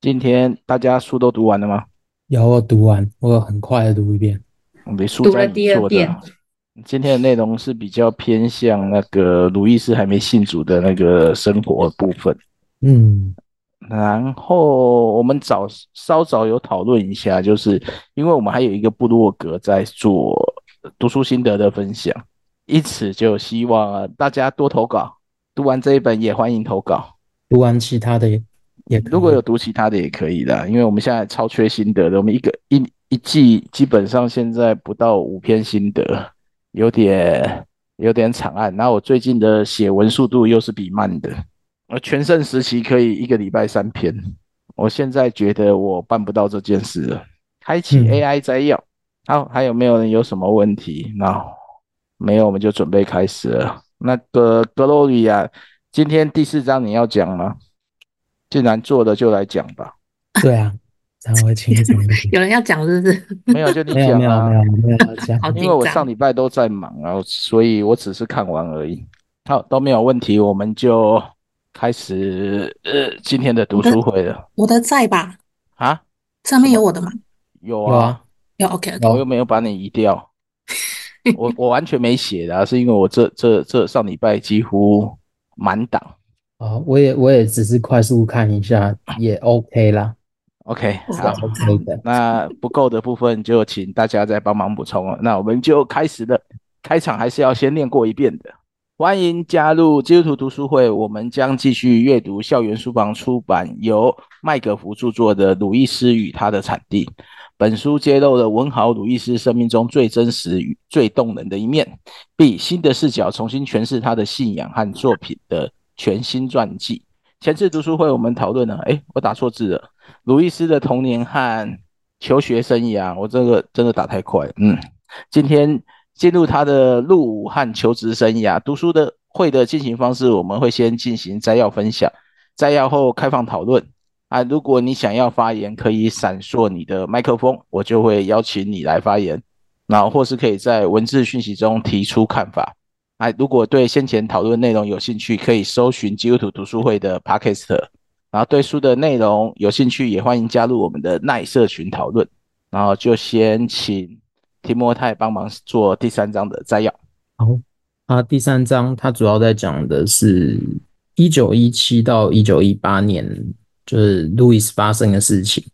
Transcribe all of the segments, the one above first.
今天大家书都读完了吗？有，我读完，我很快的读一遍。我们书在你做的。今天的内容是比较偏向那个鲁易斯还没信主的那个生活部分。嗯，然后我们早稍早有讨论一下，就是因为我们还有一个部落格在做读书心得的分享，因此就希望大家多投稿。读完这一本也欢迎投稿，读完其他的如果有读其他的也可以的，因为我们现在超缺心得的，我们一个一一季基本上现在不到五篇心得，有点有点惨案。然后我最近的写文速度又是比慢的，我全盛时期可以一个礼拜三篇，我现在觉得我办不到这件事了。开启 AI 摘要，好，还有没有人有什么问题？那没有，我们就准备开始了。那个 Gloria，今天第四章你要讲吗？既然做了，就来讲吧。对啊，然后我请你讲。有人要讲是不是？没有，就你讲啊。没有，没有，没有，没有讲。因为我上礼拜都在忙啊，所以我只是看完而已。好，都没有问题，我们就开始呃今天的读书会了。我的，我的在吧？啊？上面有我的吗？有啊，有 OK，我又没有把你移掉。我我完全没写的，是因为我这这这上礼拜几乎满档。哦，我也我也只是快速看一下，也 OK 啦。OK，好，OK 的。那不够的部分就请大家再帮忙补充了。那我们就开始了，开场还是要先念过一遍的。欢迎加入基督徒读书会，我们将继续阅读校园书房出版由麦格福著作的《鲁伊斯与他的产地》。本书揭露了文豪鲁伊斯生命中最真实与最动人的一面，并以新的视角重新诠释他的信仰和作品的。全新传记。前次读书会我们讨论了，哎，我打错字了。鲁易斯的童年和求学生涯，我这个真的打太快。嗯，今天进入他的入伍和求职生涯。读书的会的进行方式，我们会先进行摘要分享，摘要后开放讨论。啊，如果你想要发言，可以闪烁你的麦克风，我就会邀请你来发言。然后或是可以在文字讯息中提出看法。哎，如果对先前讨论内容有兴趣，可以搜寻基督徒读书会的 Podcast。然后对书的内容有兴趣，也欢迎加入我们的耐社群讨论。然后就先请提摩太帮忙做第三章的摘要。好，啊，第三章它主要在讲的是一九一七到一九一八年，就是路易斯发生的事情。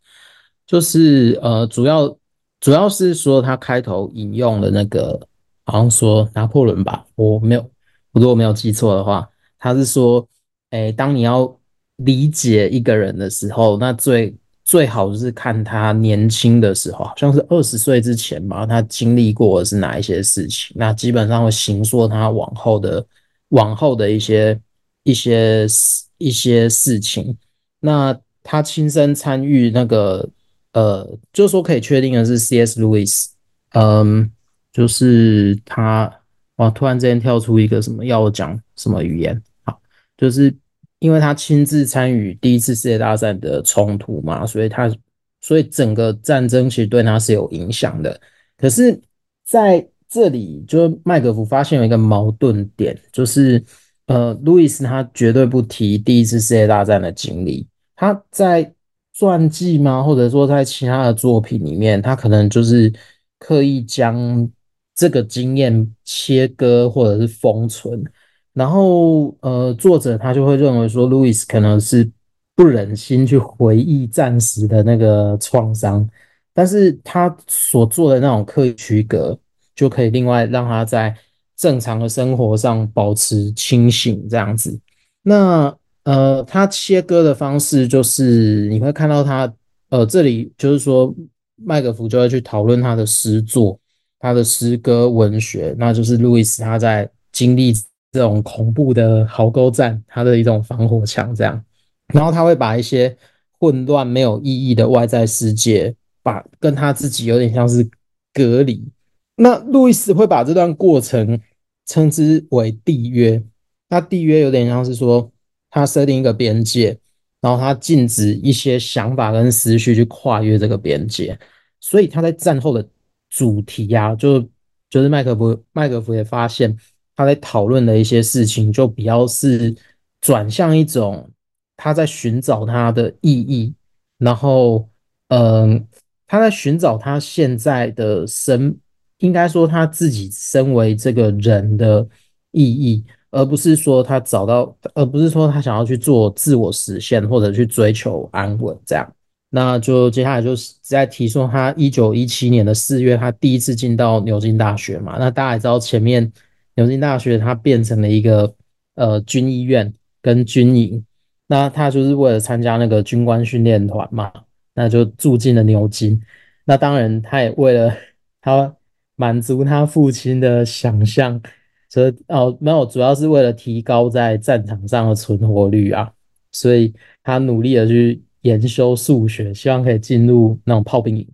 就是呃，主要主要是说他开头引用了那个。好像说拿破仑吧，我没有，如果没有记错的话，他是说，诶，当你要理解一个人的时候，那最最好就是看他年轻的时候，好像是二十岁之前吧，他经历过的是哪一些事情，那基本上会形塑他往后的往后的一些一些一些事情。那他亲身参与那个，呃，就是说可以确定的是，C.S. Lewis，嗯。就是他哇，突然之间跳出一个什么要讲什么语言？好，就是因为他亲自参与第一次世界大战的冲突嘛，所以他所以整个战争其实对他是有影响的。可是在这里，就麦格福发现有一个矛盾点，就是呃，路易斯他绝对不提第一次世界大战的经历，他在传记吗？或者说在其他的作品里面，他可能就是刻意将。这个经验切割或者是封存，然后呃，作者他就会认为说，路易斯可能是不忍心去回忆战时的那个创伤，但是他所做的那种刻意区隔，就可以另外让他在正常的生活上保持清醒这样子。那呃，他切割的方式就是你会看到他呃，这里就是说麦可福就会去讨论他的诗作。他的诗歌文学，那就是路易斯他在经历这种恐怖的壕沟战，他的一种防火墙这样，然后他会把一些混乱没有意义的外在世界，把跟他自己有点像是隔离。那路易斯会把这段过程称之为缔约，那缔约有点像是说他设定一个边界，然后他禁止一些想法跟思绪去跨越这个边界，所以他在战后的。主题、啊，就就是麦克福，麦克福也发现他在讨论的一些事情，就比较是转向一种他在寻找他的意义，然后，嗯，他在寻找他现在的生，应该说他自己身为这个人的意义，而不是说他找到，而不是说他想要去做自我实现或者去追求安稳这样。那就接下来就是在提说他一九一七年的四月，他第一次进到牛津大学嘛。那大家也知道，前面牛津大学它变成了一个呃军医院跟军营，那他就是为了参加那个军官训练团嘛，那就住进了牛津。那当然，他也为了 他满足他父亲的想象，所以哦没有，主要是为了提高在战场上的存活率啊，所以他努力的去。研修数学，希望可以进入那种炮兵营。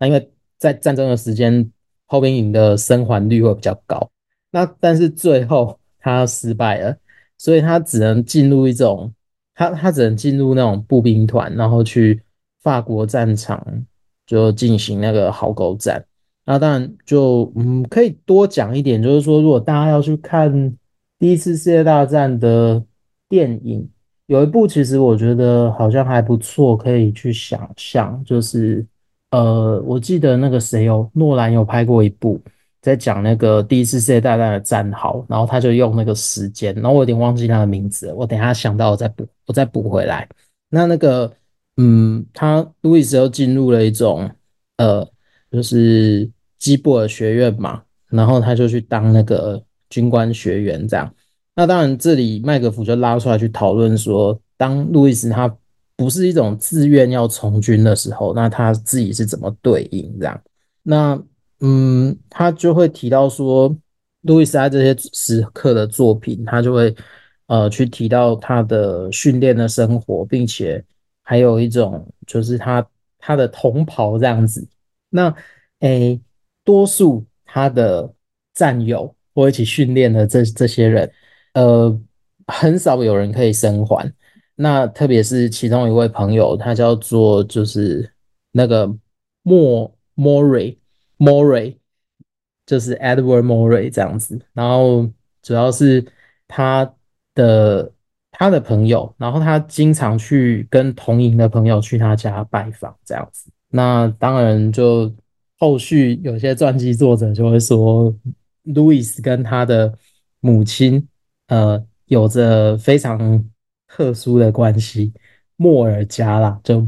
那因为在战争的时间，炮兵营的生还率会比较高。那但是最后他失败了，所以他只能进入一种，他他只能进入那种步兵团，然后去法国战场就进行那个壕沟战。那当然就嗯可以多讲一点，就是说如果大家要去看第一次世界大战的电影。有一部其实我觉得好像还不错，可以去想象，就是呃，我记得那个谁有诺兰有拍过一部，在讲那个第一次世界大战的战壕，然后他就用那个时间，然后我有点忘记他的名字，我等下想到我再补，我再补回来。那那个嗯，他路易斯又进入了一种呃，就是基布尔学院嘛，然后他就去当那个军官学员这样。那当然，这里麦格福就拉出来去讨论说，当路易斯他不是一种自愿要从军的时候，那他自己是怎么对应这样？那嗯，他就会提到说，路易斯在这些时刻的作品，他就会呃去提到他的训练的生活，并且还有一种就是他他的同袍这样子。那诶，多数他的战友或一起训练的这这些人。呃，很少有人可以生还。那特别是其中一位朋友，他叫做就是那个莫莫瑞莫瑞，就是 Edward Murray 这样子。然后主要是他的他的朋友，然后他经常去跟同营的朋友去他家拜访这样子。那当然就后续有些传记作者就会说，路易斯跟他的母亲。呃，有着非常特殊的关系，莫尔加啦，就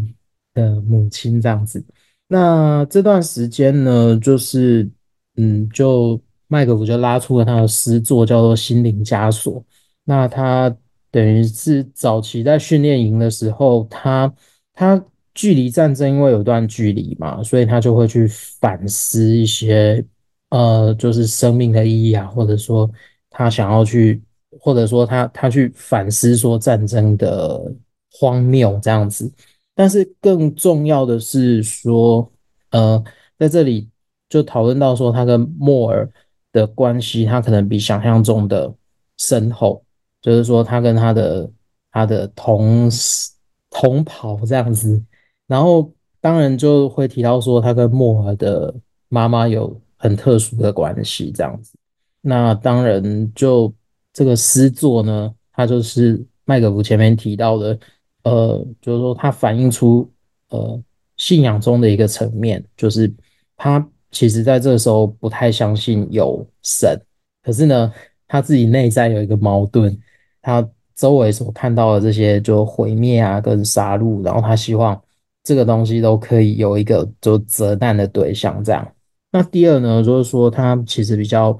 的母亲这样子。那这段时间呢，就是嗯，就麦克福就拉出了他的诗作，叫做《心灵枷锁》。那他等于是早期在训练营的时候，他他距离战争因为有段距离嘛，所以他就会去反思一些呃，就是生命的意义啊，或者说他想要去。或者说他他去反思说战争的荒谬这样子，但是更重要的是说，呃，在这里就讨论到说他跟莫尔的关系，他可能比想象中的深厚，就是说他跟他的他的同事同袍这样子，然后当然就会提到说他跟莫尔的妈妈有很特殊的关系这样子，那当然就。这个诗作呢，它就是麦格福前面提到的，呃，就是说它反映出呃信仰中的一个层面，就是他其实在这个时候不太相信有神，可是呢，他自己内在有一个矛盾，他周围所看到的这些就毁灭啊跟杀戮，然后他希望这个东西都可以有一个就责难的对象这样。那第二呢，就是说他其实比较。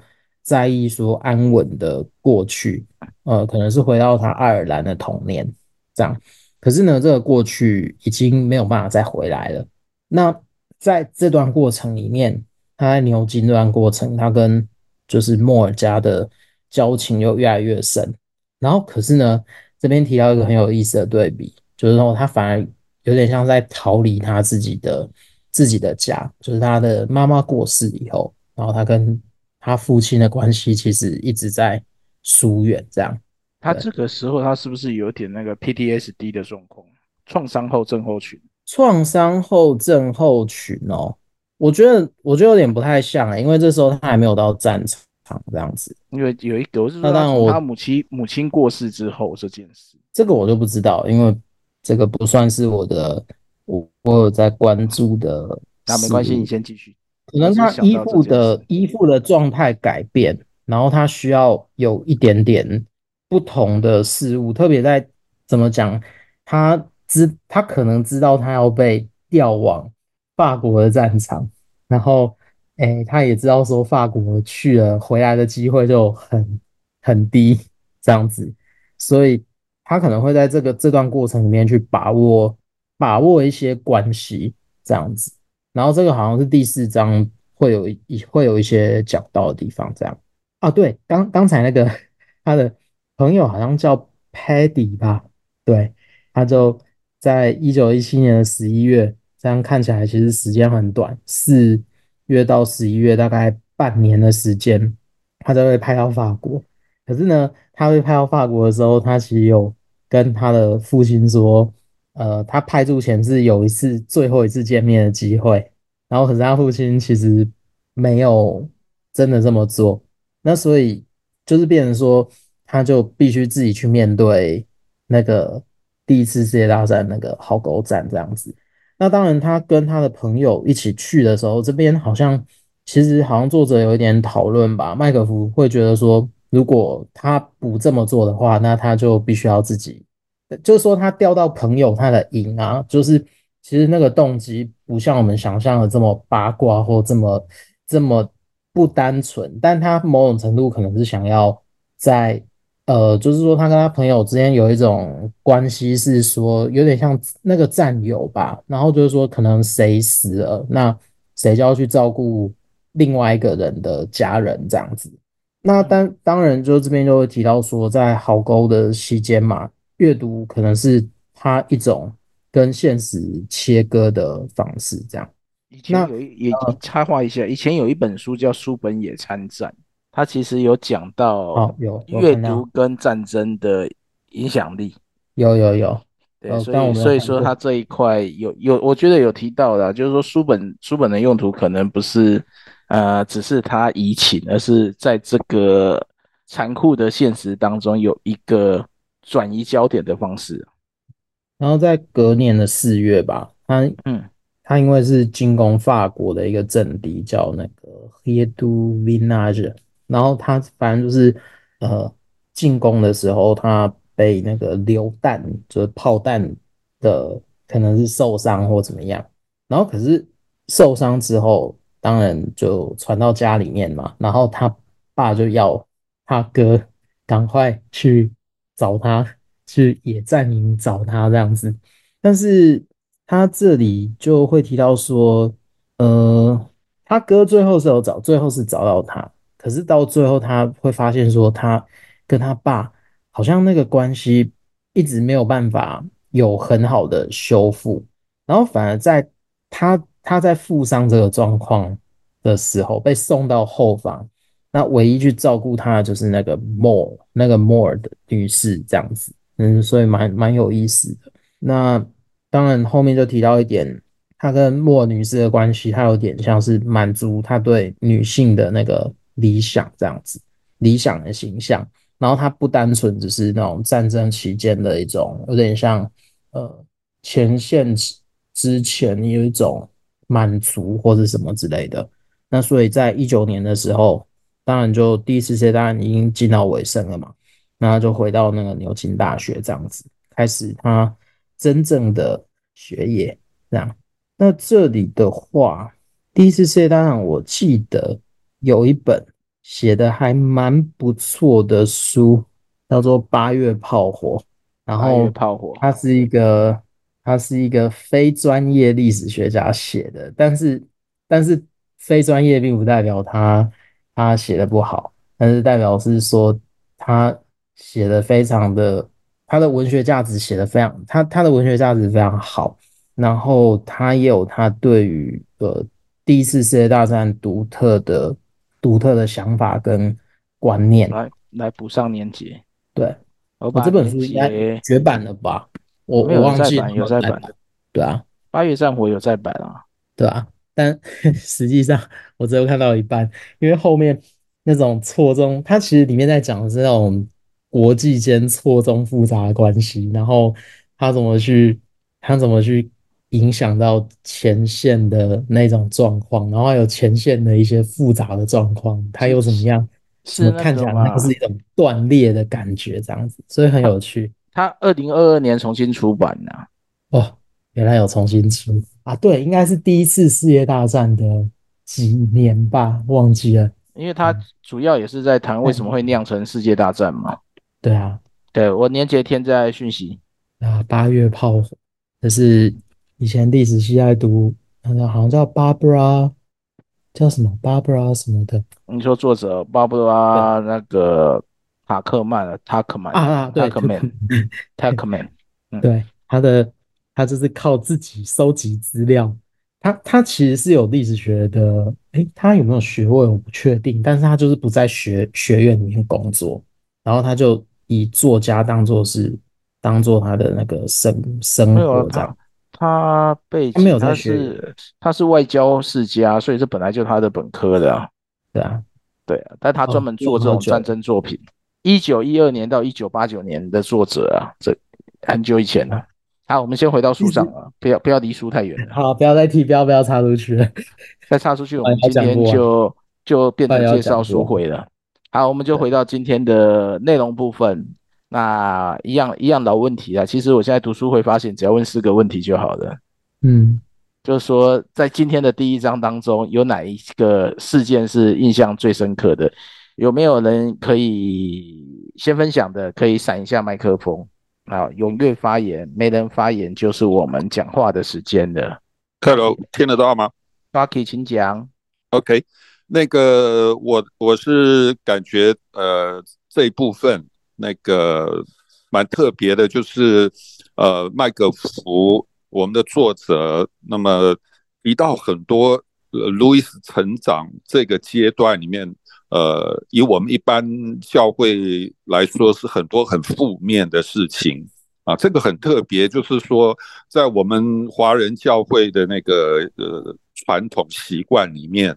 在意说安稳的过去，呃，可能是回到他爱尔兰的童年这样。可是呢，这个过去已经没有办法再回来了。那在这段过程里面，他在牛津这段过程，他跟就是莫尔加的交情又越来越深。然后，可是呢，这边提到一个很有意思的对比，就是说他反而有点像在逃离他自己的自己的家，就是他的妈妈过世以后，然后他跟。他父亲的关系其实一直在疏远，这样。他这个时候，他是不是有点那个 PTSD 的状况？创伤后症候群？创伤后症候群哦，我觉得，我觉得有点不太像欸，因为这时候他还没有到战场这样子。因为有一个，我是说他，他母亲母亲过世之后这件事，这个我就不知道，因为这个不算是我的我我有在关注的。那没关系，你先继续。可能他依附的依附的状态改变，然后他需要有一点点不同的事物，特别在怎么讲，他知他可能知道他要被调往法国的战场，然后诶，他也知道说法国去了回来的机会就很很低这样子，所以他可能会在这个这段过程里面去把握把握一些关系这样子。然后这个好像是第四章会有一会有一些讲到的地方，这样啊，对，刚刚才那个 他的朋友好像叫 Paddy 吧，对，他就在一九一七年的十一月，这样看起来其实时间很短，四月到十一月大概半年的时间，他就会派到法国。可是呢，他被派到法国的时候，他其实有跟他的父亲说。呃，他派驻前是有一次最后一次见面的机会，然后可是他父亲其实没有真的这么做，那所以就是变成说，他就必须自己去面对那个第一次世界大战那个壕沟战这样子。那当然，他跟他的朋友一起去的时候，这边好像其实好像作者有一点讨论吧，麦可夫会觉得说，如果他不这么做的话，那他就必须要自己。就是说，他钓到朋友他的赢啊，就是其实那个动机不像我们想象的这么八卦或这么这么不单纯，但他某种程度可能是想要在呃，就是说他跟他朋友之间有一种关系，是说有点像那个战友吧。然后就是说，可能谁死了，那谁就要去照顾另外一个人的家人这样子。那当当然，就这边就会提到说，在壕沟的期间嘛。阅读可能是他一种跟现实切割的方式，这样。以前有一也插话一下，以前有一本书叫《书本野参战》，它其实有讲到有阅读跟战争的影响力。有有有，对，所以所以说他这一块有有，我觉得有提到的，就是说书本书本的用途可能不是呃只是它移情，而是在这个残酷的现实当中有一个。转移焦点的方式，然后在隔年的四月吧，他嗯，他因为是进攻法国的一个阵地，叫那个 Hie du Vinage，然后他反正就是呃进攻的时候，他被那个榴弹，就是炮弹的可能是受伤或怎么样，然后可是受伤之后，当然就传到家里面嘛，然后他爸就要他哥赶快去。找他去野战营找他这样子，但是他这里就会提到说，呃，他哥最后是有找，最后是找到他，可是到最后他会发现说，他跟他爸好像那个关系一直没有办法有很好的修复，然后反而在他他在负伤这个状况的时候被送到后方。那唯一去照顾他的就是那个 More 那个 More 的女士这样子，嗯，所以蛮蛮有意思的。那当然后面就提到一点，他跟 More 女士的关系，他有点像是满足他对女性的那个理想这样子，理想的形象。然后他不单纯只是那种战争期间的一种，有点像呃前线之前有一种满足或者什么之类的。那所以在一九年的时候。当然，就第一次世界大战已经进到尾声了嘛，那他就回到那个牛津大学这样子，开始他真正的学业。这样，那这里的话，第一次世界大战我记得有一本写的还蛮不错的书，叫做《八月炮火》，然后炮火，它是一个他是一个非专业历史学家写的，但是但是非专业并不代表他。他写的不好，但是代表是说他写的非常的，他的文学价值写的非常，他他的文学价值非常好，然后他也有他对于呃第一次世界大战独特的独特的想法跟观念，来来补上年节。对，我这本书应该绝版了吧？我我忘记了，有在版，对啊，八月战火有在版啊，对啊。但 实际上，我只有看到一半，因为后面那种错综，它其实里面在讲的是那种国际间错综复杂的关系，然后它怎么去，它怎么去影响到前线的那种状况，然后还有前线的一些复杂的状况，它又怎么样？是看起来那个是一种断裂的感觉，这样子，所以很有趣。它二零二二年重新出版的、啊，哦，原来有重新出啊？对，应该是第一次世界大战的几年吧，忘记了。因为它主要也是在谈为什么会酿成世界大战嘛。对啊，对我年节天在讯息啊，八月炮火，这是以前历史系在读，好像好像叫 Barbara。叫什么 Barbara 什么的？你说作者 Barbara 那个塔克曼，塔克曼啊，对，塔克曼，塔克曼，对，他的他就是靠自己收集资料，他他其实是有历史学的，诶，他有没有学位我不确定，但是他就是不在学学院里面工作，然后他就以作家当做是当做他的那个生生活这样。他被他没有他是他是外交世家，所以这本来就是他的本科的啊。对啊，对啊，但他专门做这种战争作品。一九一二年到一九八九年的作者啊，这很久以前了。好，我们先回到书上啊，不要不要离书太远。好，不要再提，不要不要插出去了，再插出去，我们今天就就变成介绍书会了。好，我们就回到今天的内容部分。那一样一样老问题啊，其实我现在读书会发现，只要问四个问题就好了。嗯，就是说，在今天的第一章当中，有哪一个事件是印象最深刻的？有没有人可以先分享的？可以闪一下麦克风啊，踊跃发言。没人发言，就是我们讲话的时间了。Hello，听得到吗？Rocky，请讲。OK，那个我我是感觉呃这一部分。那个蛮特别的，就是呃，麦克福我们的作者，那么提到很多呃，路易斯成长这个阶段里面，呃，以我们一般教会来说，是很多很负面的事情啊，这个很特别，就是说，在我们华人教会的那个呃传统习惯里面。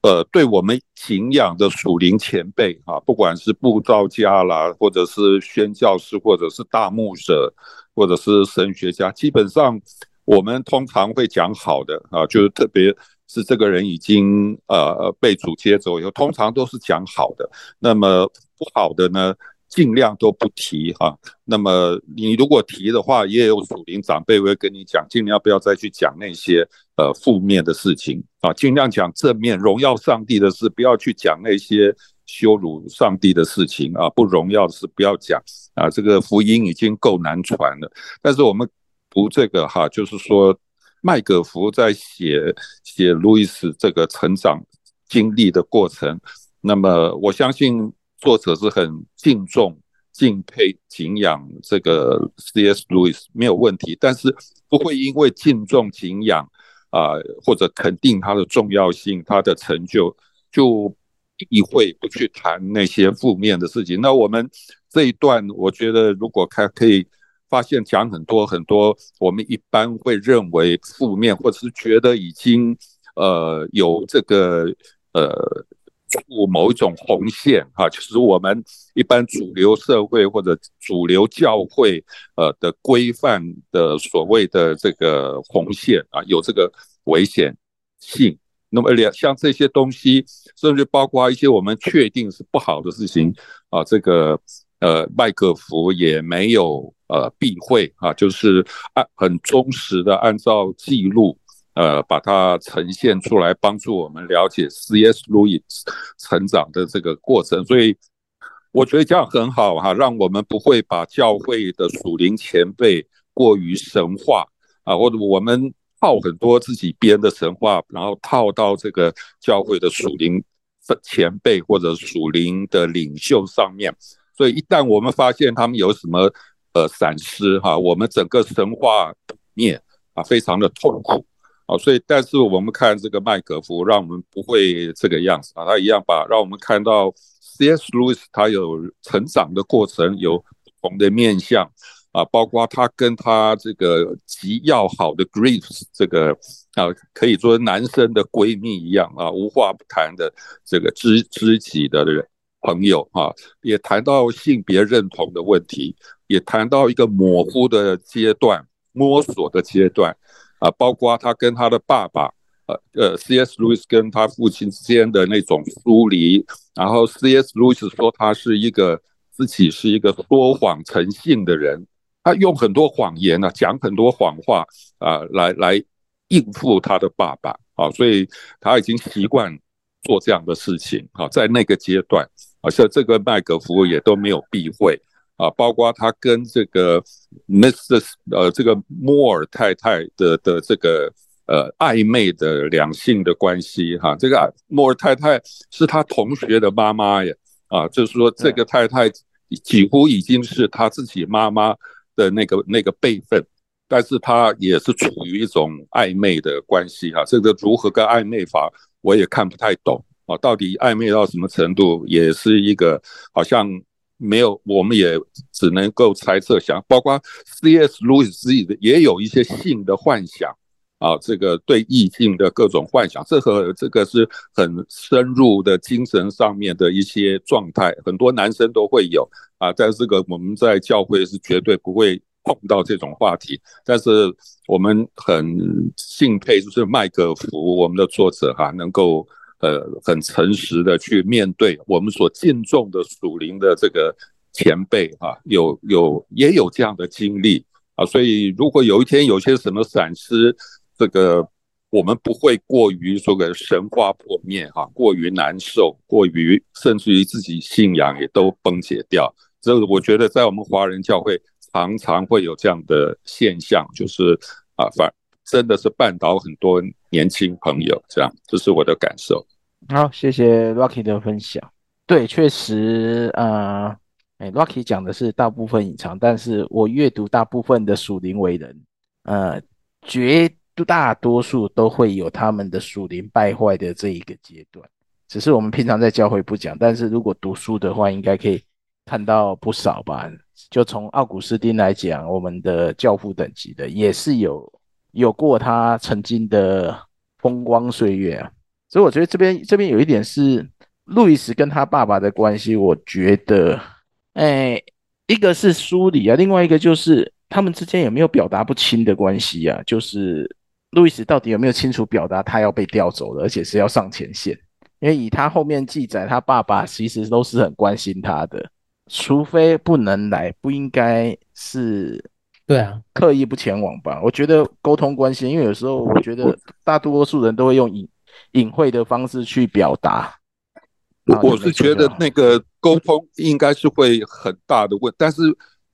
呃，对我们敬仰的属灵前辈啊，不管是布道家啦，或者是宣教士，或者是大牧者，或者是神学家，基本上我们通常会讲好的啊，就是特别是这个人已经呃被主接走以后，通常都是讲好的。那么不好的呢？尽量都不提哈，那么你如果提的话，也有属灵长辈会跟你讲，尽量不要再去讲那些呃负面的事情啊，尽量讲正面荣耀上帝的事，不要去讲那些羞辱上帝的事情啊，不荣耀的事不要讲啊。这个福音已经够难传了，但是我们读这个哈，就是说麦格福在写写路易斯这个成长经历的过程，那么我相信。作者是很敬重、敬佩、敬仰这个 C.S. Lewis 没有问题，但是不会因为敬重、敬仰啊、或者肯定他的重要性、他的成就，就避讳不去谈那些负面的事情。那我们这一段，我觉得如果看可以发现讲很多很多，我们一般会认为负面，或者是觉得已经呃有这个呃。触某一种红线哈，就是我们一般主流社会或者主流教会呃的规范的所谓的这个红线啊，有这个危险性。那么两像这些东西，甚至包括一些我们确定是不好的事情啊，这个呃麦克福也没有呃避讳啊，就是按很忠实的按照记录。呃，把它呈现出来，帮助我们了解 C.S. Lewis 成长的这个过程，所以我觉得这样很好哈，让我们不会把教会的属灵前辈过于神化啊，或者我们套很多自己编的神话，然后套到这个教会的属灵前辈或者属灵的领袖上面，所以一旦我们发现他们有什么呃闪失哈，我们整个神话面啊，非常的痛苦。啊，所以但是我们看这个麦葛福，让我们不会这个样子啊，他一样把让我们看到 C.S. Lewis 他有成长的过程，有不同的面相啊，包括他跟他这个极要好的 Greaves 这个啊，可以说男生的闺蜜一样啊，无话不谈的这个知知己的人朋友啊，也谈到性别认同的问题，也谈到一个模糊的阶段。摸索的阶段啊，包括他跟他的爸爸，呃呃，C.S. 路易斯跟他父亲之间的那种疏离，然后 C.S. 路易斯说他是一个自己是一个说谎成性的人，他用很多谎言、啊，讲很多谎话啊，来来应付他的爸爸啊，所以他已经习惯做这样的事情啊，在那个阶段。好像这个麦可福也都没有避讳啊，包括他跟这个 Mrs 呃这个摩尔太太的的这个呃暧昧的两性的关系哈，这个摩尔太太是他同学的妈妈呀啊，就是说这个太太几乎已经是他自己妈妈的那个那个辈分，但是他也是处于一种暧昧的关系哈，这个如何个暧昧法我也看不太懂。啊，到底暧昧到什么程度，也是一个好像没有，我们也只能够猜测想，包括 C.S. 路易斯自己的也有一些性的幻想啊，这个对异性的各种幻想，这和这个是很深入的精神上面的一些状态，很多男生都会有啊，但这个我们在教会是绝对不会碰到这种话题，但是我们很敬佩，就是麦可福我们的作者哈、能够。呃，很诚实的去面对我们所敬重的属灵的这个前辈啊，有有也有这样的经历啊，所以如果有一天有些什么闪失，这个我们不会过于说个神话破灭哈，过于难受，过于甚至于自己信仰也都崩解掉。这个我觉得在我们华人教会常常会有这样的现象，就是啊，反。真的是绊倒很多年轻朋友，这样，这是我的感受。好，谢谢 Rocky 的分享。对，确实，呃，哎，Rocky 讲的是大部分隐藏，但是我阅读大部分的属灵为人，呃，绝大多数都会有他们的属灵败坏的这一个阶段。只是我们平常在教会不讲，但是如果读书的话，应该可以看到不少吧。就从奥古斯丁来讲，我们的教父等级的也是有。有过他曾经的风光岁月啊，所以我觉得这边这边有一点是路易斯跟他爸爸的关系，我觉得，哎，一个是疏离啊，另外一个就是他们之间有没有表达不清的关系啊？就是路易斯到底有没有清楚表达他要被调走了，而且是要上前线？因为以他后面记载，他爸爸其实都是很关心他的，除非不能来，不应该是。对啊，刻意不前往吧。我觉得沟通关系，因为有时候我觉得大多数人都会用隐隐晦的方式去表达。我是觉得那个沟通应该是会很大的问，但是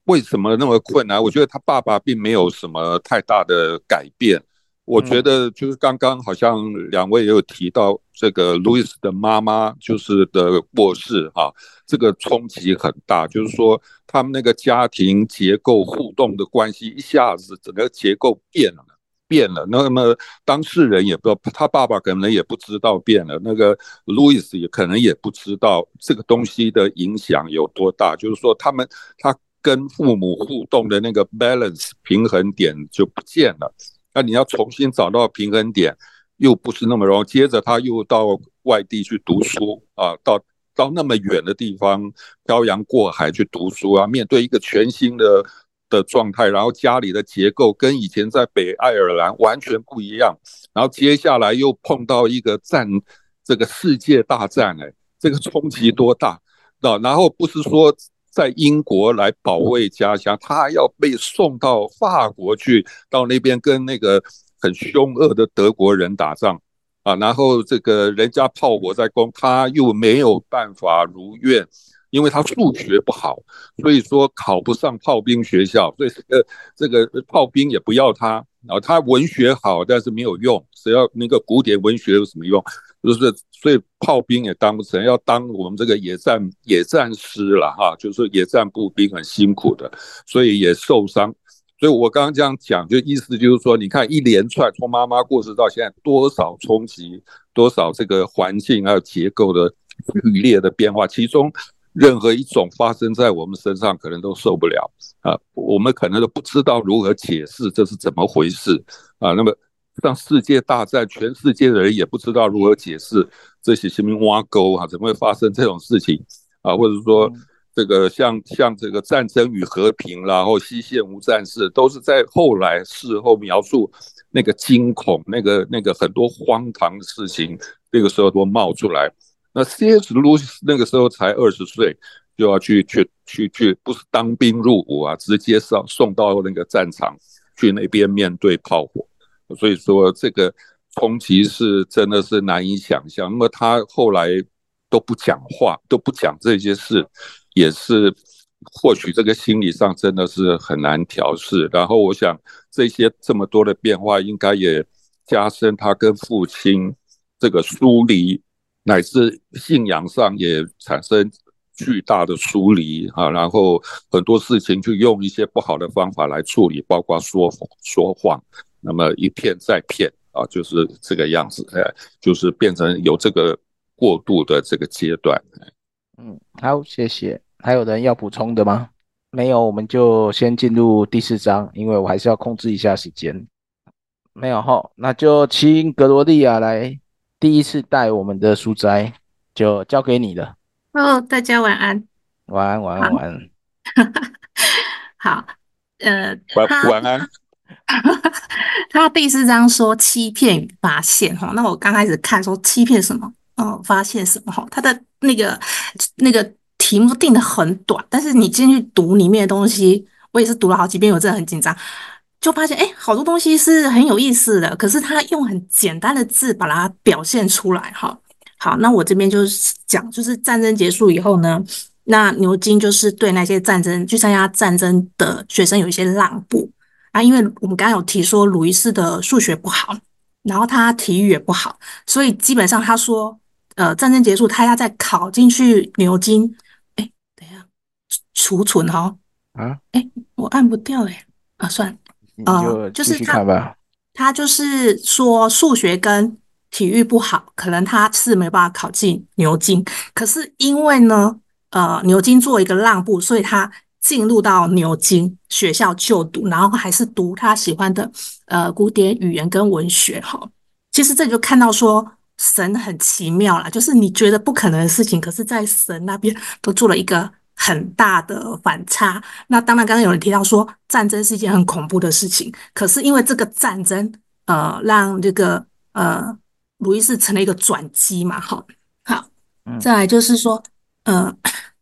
为什么那么困难？我觉得他爸爸并没有什么太大的改变。我觉得就是刚刚好像两位也有提到这个路易斯的妈妈就是的过世哈，这个冲击很大，就是说他们那个家庭结构互动的关系一下子整个结构变了，变了。那么当事人也不知道，他爸爸可能也不知道变了，那个路易斯也可能也不知道这个东西的影响有多大，就是说他们他跟父母互动的那个 balance 平衡点就不见了。那你要重新找到平衡点，又不是那么容易。接着他又到外地去读书啊，到到那么远的地方漂洋过海去读书啊，面对一个全新的的状态，然后家里的结构跟以前在北爱尔兰完全不一样，然后接下来又碰到一个战，这个世界大战，哎，这个冲击多大？那然后不是说。在英国来保卫家乡，他还要被送到法国去，到那边跟那个很凶恶的德国人打仗啊！然后这个人家炮火在攻，他又没有办法如愿，因为他数学不好，所以说考不上炮兵学校，所以这个这个炮兵也不要他。然后他文学好，但是没有用，只要那个古典文学有什么用？就是，所以炮兵也当不成，要当我们这个野战野战师了哈，就是野战步兵很辛苦的，所以也受伤。所以我刚刚这样讲，就意思就是说，你看一连串从妈妈过世到现在，多少冲击，多少这个环境还有结构的剧烈的变化，其中任何一种发生在我们身上，可能都受不了啊，我们可能都不知道如何解释这是怎么回事啊，那么。像世界大战，全世界的人也不知道如何解释这些新兵挖沟啊，怎么会发生这种事情啊？或者说这个像像这个战争与和平啦，然后西线无战事，都是在后来事后描述那个惊恐，那个那个很多荒唐的事情，那个时候都冒出来。那 C.S. 路那个时候才二十岁，就要去去去去，不是当兵入伍啊，直接上送到那个战场去那边面对炮火。所以说这个冲击是真的是难以想象。那么他后来都不讲话，都不讲这些事。也是，或许这个心理上真的是很难调试。然后我想，这些这么多的变化，应该也加深他跟父亲这个疏离，乃至信仰上也产生巨大的疏离啊。然后很多事情就用一些不好的方法来处理，包括说说谎，那么一骗再骗啊，就是这个样子。哎，就是变成有这个过渡的这个阶段。嗯，好，谢谢。还有人要补充的吗？没有，我们就先进入第四章，因为我还是要控制一下时间。没有哈，那就请格罗丽亚来第一次带我们的书斋，就交给你了。哦，大家晚安。晚安，晚安，晚安。好，呃，晚晚安。他第四章说欺骗与发现哈，那我刚开始看说欺骗什么？哦，发现什么？哈，他的那个那个题目定得很短，但是你进去读里面的东西，我也是读了好几遍，我真的很紧张，就发现哎，好多东西是很有意思的，可是他用很简单的字把它表现出来。哈，好，那我这边就是讲，就是战争结束以后呢，那牛津就是对那些战争去参加战争的学生有一些让步啊，因为我们刚刚有提说，鲁伊斯的数学不好，然后他体育也不好，所以基本上他说。呃，战争结束，他要再考进去牛津。哎，等一下，储存哈。啊？哎，我按不掉哎。啊，算。呃，就是他，他就是说数学跟体育不好，可能他是没办法考进牛津。可是因为呢，呃，牛津做一个让步，所以他进入到牛津学校就读，然后还是读他喜欢的呃古典语言跟文学哈。其实这里就看到说。神很奇妙啦，就是你觉得不可能的事情，可是在神那边都做了一个很大的反差。那当然，刚刚有人提到说战争是一件很恐怖的事情，可是因为这个战争，呃，让这个呃鲁伊斯成了一个转机嘛。好，好，再来就是说，呃，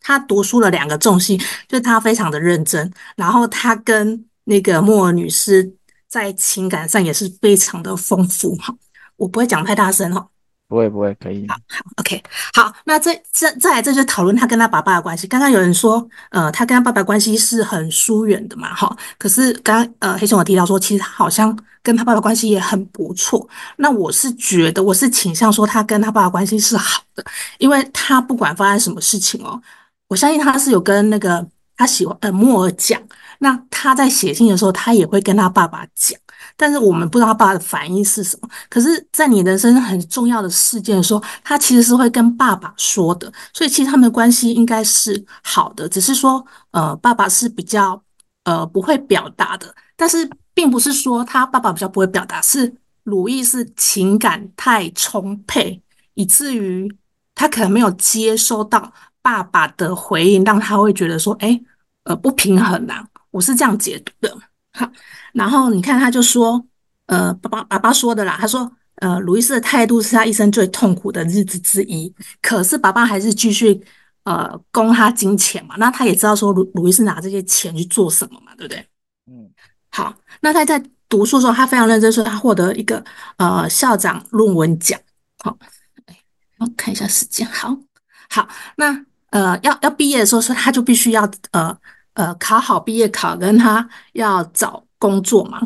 他读书了两个重心，就是他非常的认真，然后他跟那个莫尔女士在情感上也是非常的丰富。哈，我不会讲太大声哈。不会不会，可以。好，好，OK，好，那这这再来，这就讨论他跟他爸爸的关系。刚刚有人说，呃，他跟他爸爸关系是很疏远的嘛，哈。可是刚刚呃，黑熊有提到说，其实他好像跟他爸爸关系也很不错。那我是觉得，我是倾向说他跟他爸爸关系是好的，因为他不管发生什么事情哦，我相信他是有跟那个他喜欢呃莫尔讲。那他在写信的时候，他也会跟他爸爸讲。但是我们不知道他爸爸的反应是什么。可是，在你人生很重要的事件的时候，他其实是会跟爸爸说的。所以，其实他们的关系应该是好的，只是说，呃，爸爸是比较呃不会表达的。但是，并不是说他爸爸比较不会表达，是鲁易是情感太充沛，以至于他可能没有接收到爸爸的回应，让他会觉得说，哎，呃，不平衡呐。我是这样解读的。好。然后你看，他就说，呃，爸爸爸爸说的啦，他说，呃，鲁伊斯的态度是他一生最痛苦的日子之一。可是爸爸还是继续呃供他金钱嘛，那他也知道说鲁鲁伊斯拿这些钱去做什么嘛，对不对？嗯，好，那他在读书的时候，他非常认真，说他获得一个呃校长论文奖。好，哎，我看一下时间，好，好，那呃要要毕业的时候，说他就必须要呃呃考好毕业考，跟他要找。工作嘛，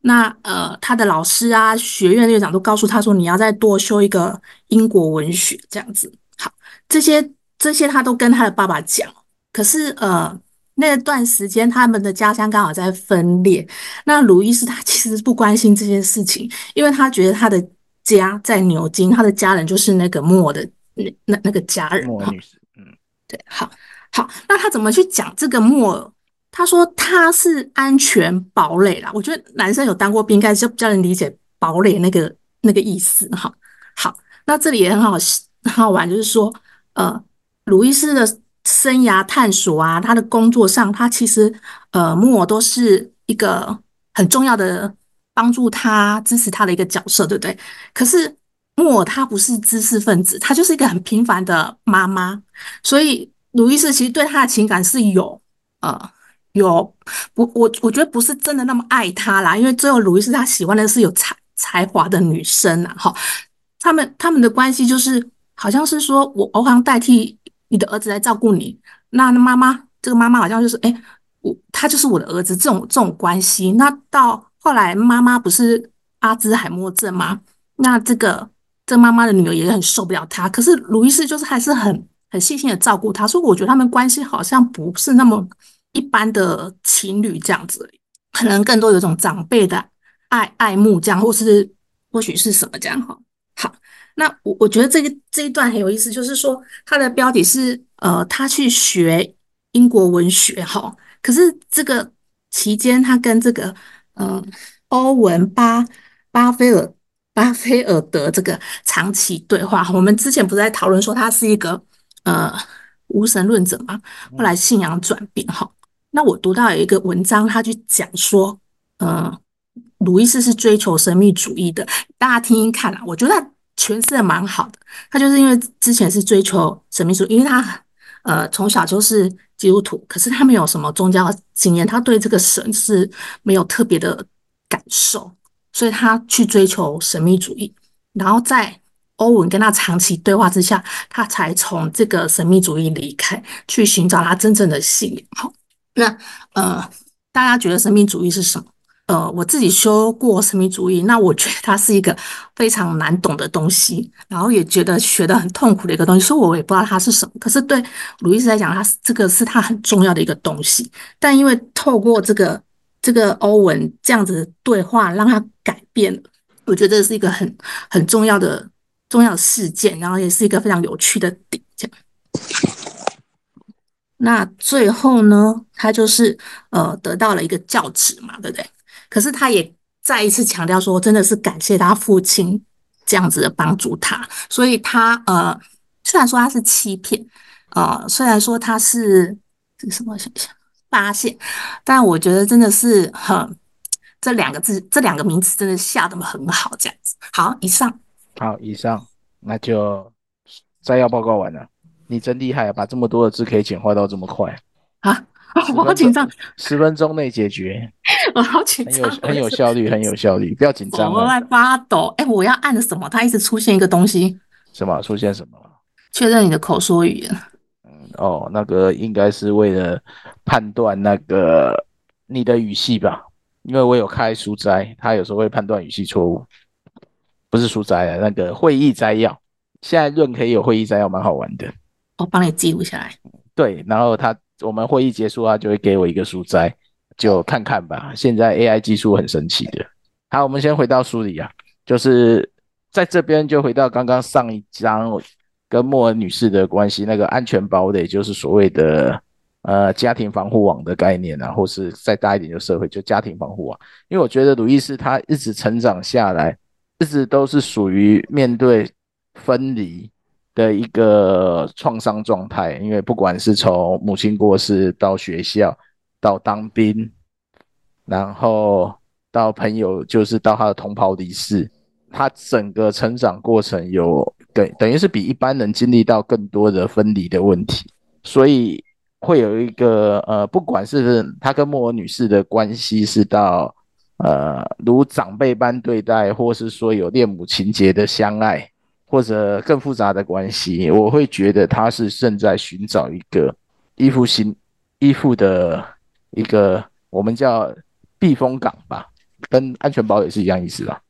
那呃，他的老师啊，学院院长都告诉他说，你要再多修一个英国文学这样子。好，这些这些他都跟他的爸爸讲。可是呃，那段时间他们的家乡刚好在分裂。那鲁伊斯他其实不关心这件事情，因为他觉得他的家在牛津，他的家人就是那个莫的那那那个家人。莫女士，嗯，对，好，好，那他怎么去讲这个莫尔？他说他是安全堡垒啦，我觉得男生有当过兵，应该就比较能理解堡垒那个那个意思哈。好，那这里也很好很好玩，就是说，呃，鲁伊斯的生涯探索啊，他的工作上，他其实呃木偶都是一个很重要的帮助他、支持他的一个角色，对不对？可是木偶他不是知识分子，他就是一个很平凡的妈妈，所以鲁伊斯其实对他的情感是有呃有不我我觉得不是真的那么爱他啦，因为最后鲁伊斯他喜欢的是有才才华的女生啊，哈，他们他们的关系就是好像是说我我好像代替。你的儿子来照顾你，那妈妈这个妈妈好像就是哎、我他就是我的儿子，这种这种关系。那到后来妈妈不是阿兹海默症吗？那这个这妈妈的女儿也很受不了他，可是鲁伊斯就是还是很很细心的照顾他，所以我觉得他们关系好像不是那么一般的情侣这样子，可能更多有种长辈的爱爱慕这样，或是或许是什么这样哈。好。那我我觉得这个这一段很有意思，就是说他的标题是呃，他去学英国文学哈，可是这个期间他跟这个呃欧文巴巴菲尔巴菲尔德这个长期对话，我们之前不是在讨论说他是一个呃无神论者嘛，后来信仰转变哈。那我读到有一个文章，他去讲说，呃，鲁伊斯是追求神秘主义的，大家听听看啦，我觉得。诠释的蛮好的，他就是因为之前是追求神秘主义，因为他呃从小就是基督徒，可是他没有什么宗教经验，他对这个神是没有特别的感受，所以他去追求神秘主义，然后在欧文跟他长期对话之下，他才从这个神秘主义离开，去寻找他真正的信仰。好，那呃，大家觉得神秘主义是什么？呃，我自己修过神秘主义，那我觉得它是一个非常难懂的东西，然后也觉得学的很痛苦的一个东西，所以我也不知道它是什么。可是对鲁伊斯来讲，他这个是他很重要的一个东西。但因为透过这个这个欧文这样子的对话，让他改变了，我觉得是一个很很重要的重要事件，然后也是一个非常有趣的点。这样，那最后呢，他就是呃得到了一个教职嘛，对不对？可是他也再一次强调说，真的是感谢他父亲这样子的帮助他，所以他呃，虽然说他是欺骗，呃，虽然说他是这个什么想想发现，但我觉得真的是很这两个字，这两个名词真的下得很好，这样子。好，以上。好，以上，那就摘要报告完了。你真厉害啊，把这么多的字可以简化到这么快啊！我好紧张，十分钟内解决。我好紧张，很有效率，很有效率，不要紧张。我在发抖，哎，我要按什么？它一直出现一个东西，什么？出现什么？确认你的口说语言。嗯，哦，那个应该是为了判断那个你的语系吧，因为我有开书斋，他有时候会判断语系错误，不是书斋啊，那个会议摘要。现在润可以有会议摘要，蛮好玩的。我帮你记录下来。对，然后他我们会议结束，他就会给我一个书斋。就看看吧，现在 AI 技术很神奇的。好，我们先回到书里啊，就是在这边就回到刚刚上一章跟莫恩女士的关系，那个安全堡垒就是所谓的呃家庭防护网的概念啊，或是再大一点的社会就家庭防护网。因为我觉得鲁伊斯他一直成长下来，一直都是属于面对分离的一个创伤状态，因为不管是从母亲过世到学校。到当兵，然后到朋友，就是到他的同袍离世，他整个成长过程有等等于是比一般人经历到更多的分离的问题，所以会有一个呃，不管是他跟莫尔女士的关系是到呃如长辈般对待，或是说有恋母情结的相爱，或者更复杂的关系，我会觉得他是正在寻找一个依附型依附的。一个我们叫避风港吧，跟安全堡也是一样意思吧。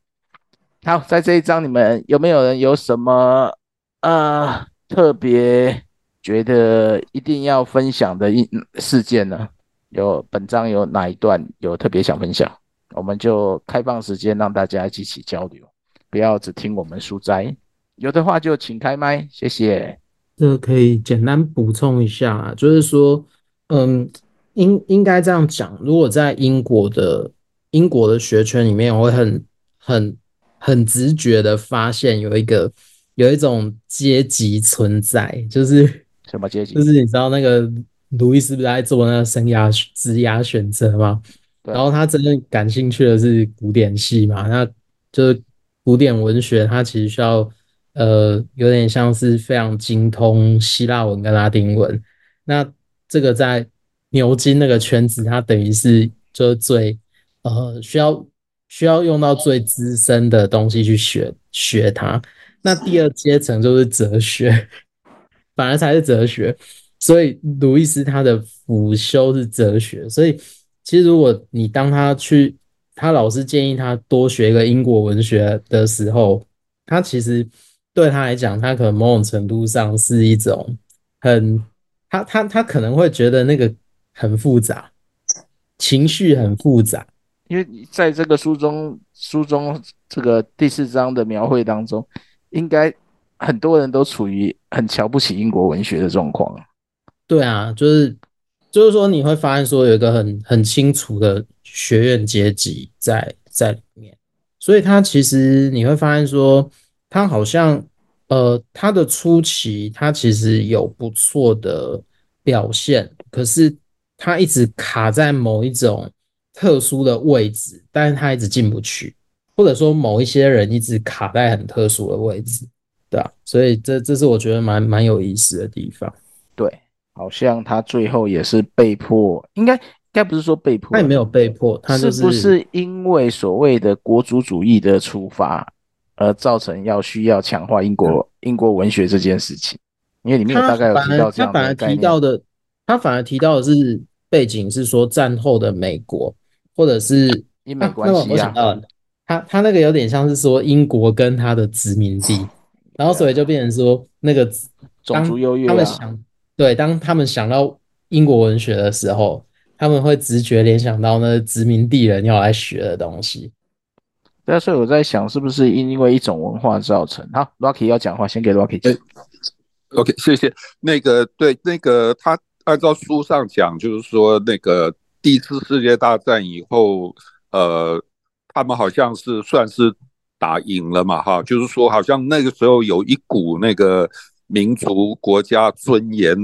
好，在这一章你们有没有人有什么呃特别觉得一定要分享的一事件呢？有本章有哪一段有特别想分享？我们就开放时间让大家一起交流，不要只听我们书斋。有的话就请开麦，谢谢。这个可以简单补充一下，就是说，嗯。应应该这样讲，如果在英国的英国的学圈里面，我会很很很直觉的发现有一个有一种阶级存在，就是什么阶级？就是你知道那个路易斯不是在做那个生涯职涯选择吗？然后他真正感兴趣的是古典系嘛，那就是古典文学，它其实需要呃有点像是非常精通希腊文跟拉丁文。那这个在牛津那个圈子，它等于是就是最呃需要需要用到最资深的东西去学学它。那第二阶层就是哲学，反而才是哲学。所以路易斯他的辅修是哲学，所以。其实，如果你当他去，他老师建议他多学一个英国文学的时候，他其实对他来讲，他可能某种程度上是一种很，他他他可能会觉得那个很复杂，情绪很复杂，因为在这个书中，书中这个第四章的描绘当中，应该很多人都处于很瞧不起英国文学的状况。对啊，就是。就是说，你会发现说有一个很很清楚的学院阶级在在里面，所以他其实你会发现说，他好像呃，他的初期他其实有不错的表现，可是他一直卡在某一种特殊的位置，但是他一直进不去，或者说某一些人一直卡在很特殊的位置，对啊，所以这这是我觉得蛮蛮有意思的地方，对。好像他最后也是被迫，应该应该不是说被迫，他也没有被迫，他就是，是不是因为所谓的国族主义的出发而造成要需要强化英国、嗯、英国文学这件事情？因为里面有大概有提到这样他反而提到的，他反而提到的是背景是说战后的美国，或者是英美关系啊。他他那个有点像是说英国跟他的殖民地，然后所以就变成说那个种族优越，他们想。对，当他们想到英国文学的时候，他们会直觉联想到那殖民地人要来学的东西。对，所以我在想，是不是因为一种文化造成？好，Rocky 要讲话，先给 Rocky 讲。OK，谢谢。那个，对，那个他按照书上讲，就是说，那个第一次世界大战以后，呃，他们好像是算是打赢了嘛，哈，就是说，好像那个时候有一股那个。民族国家尊严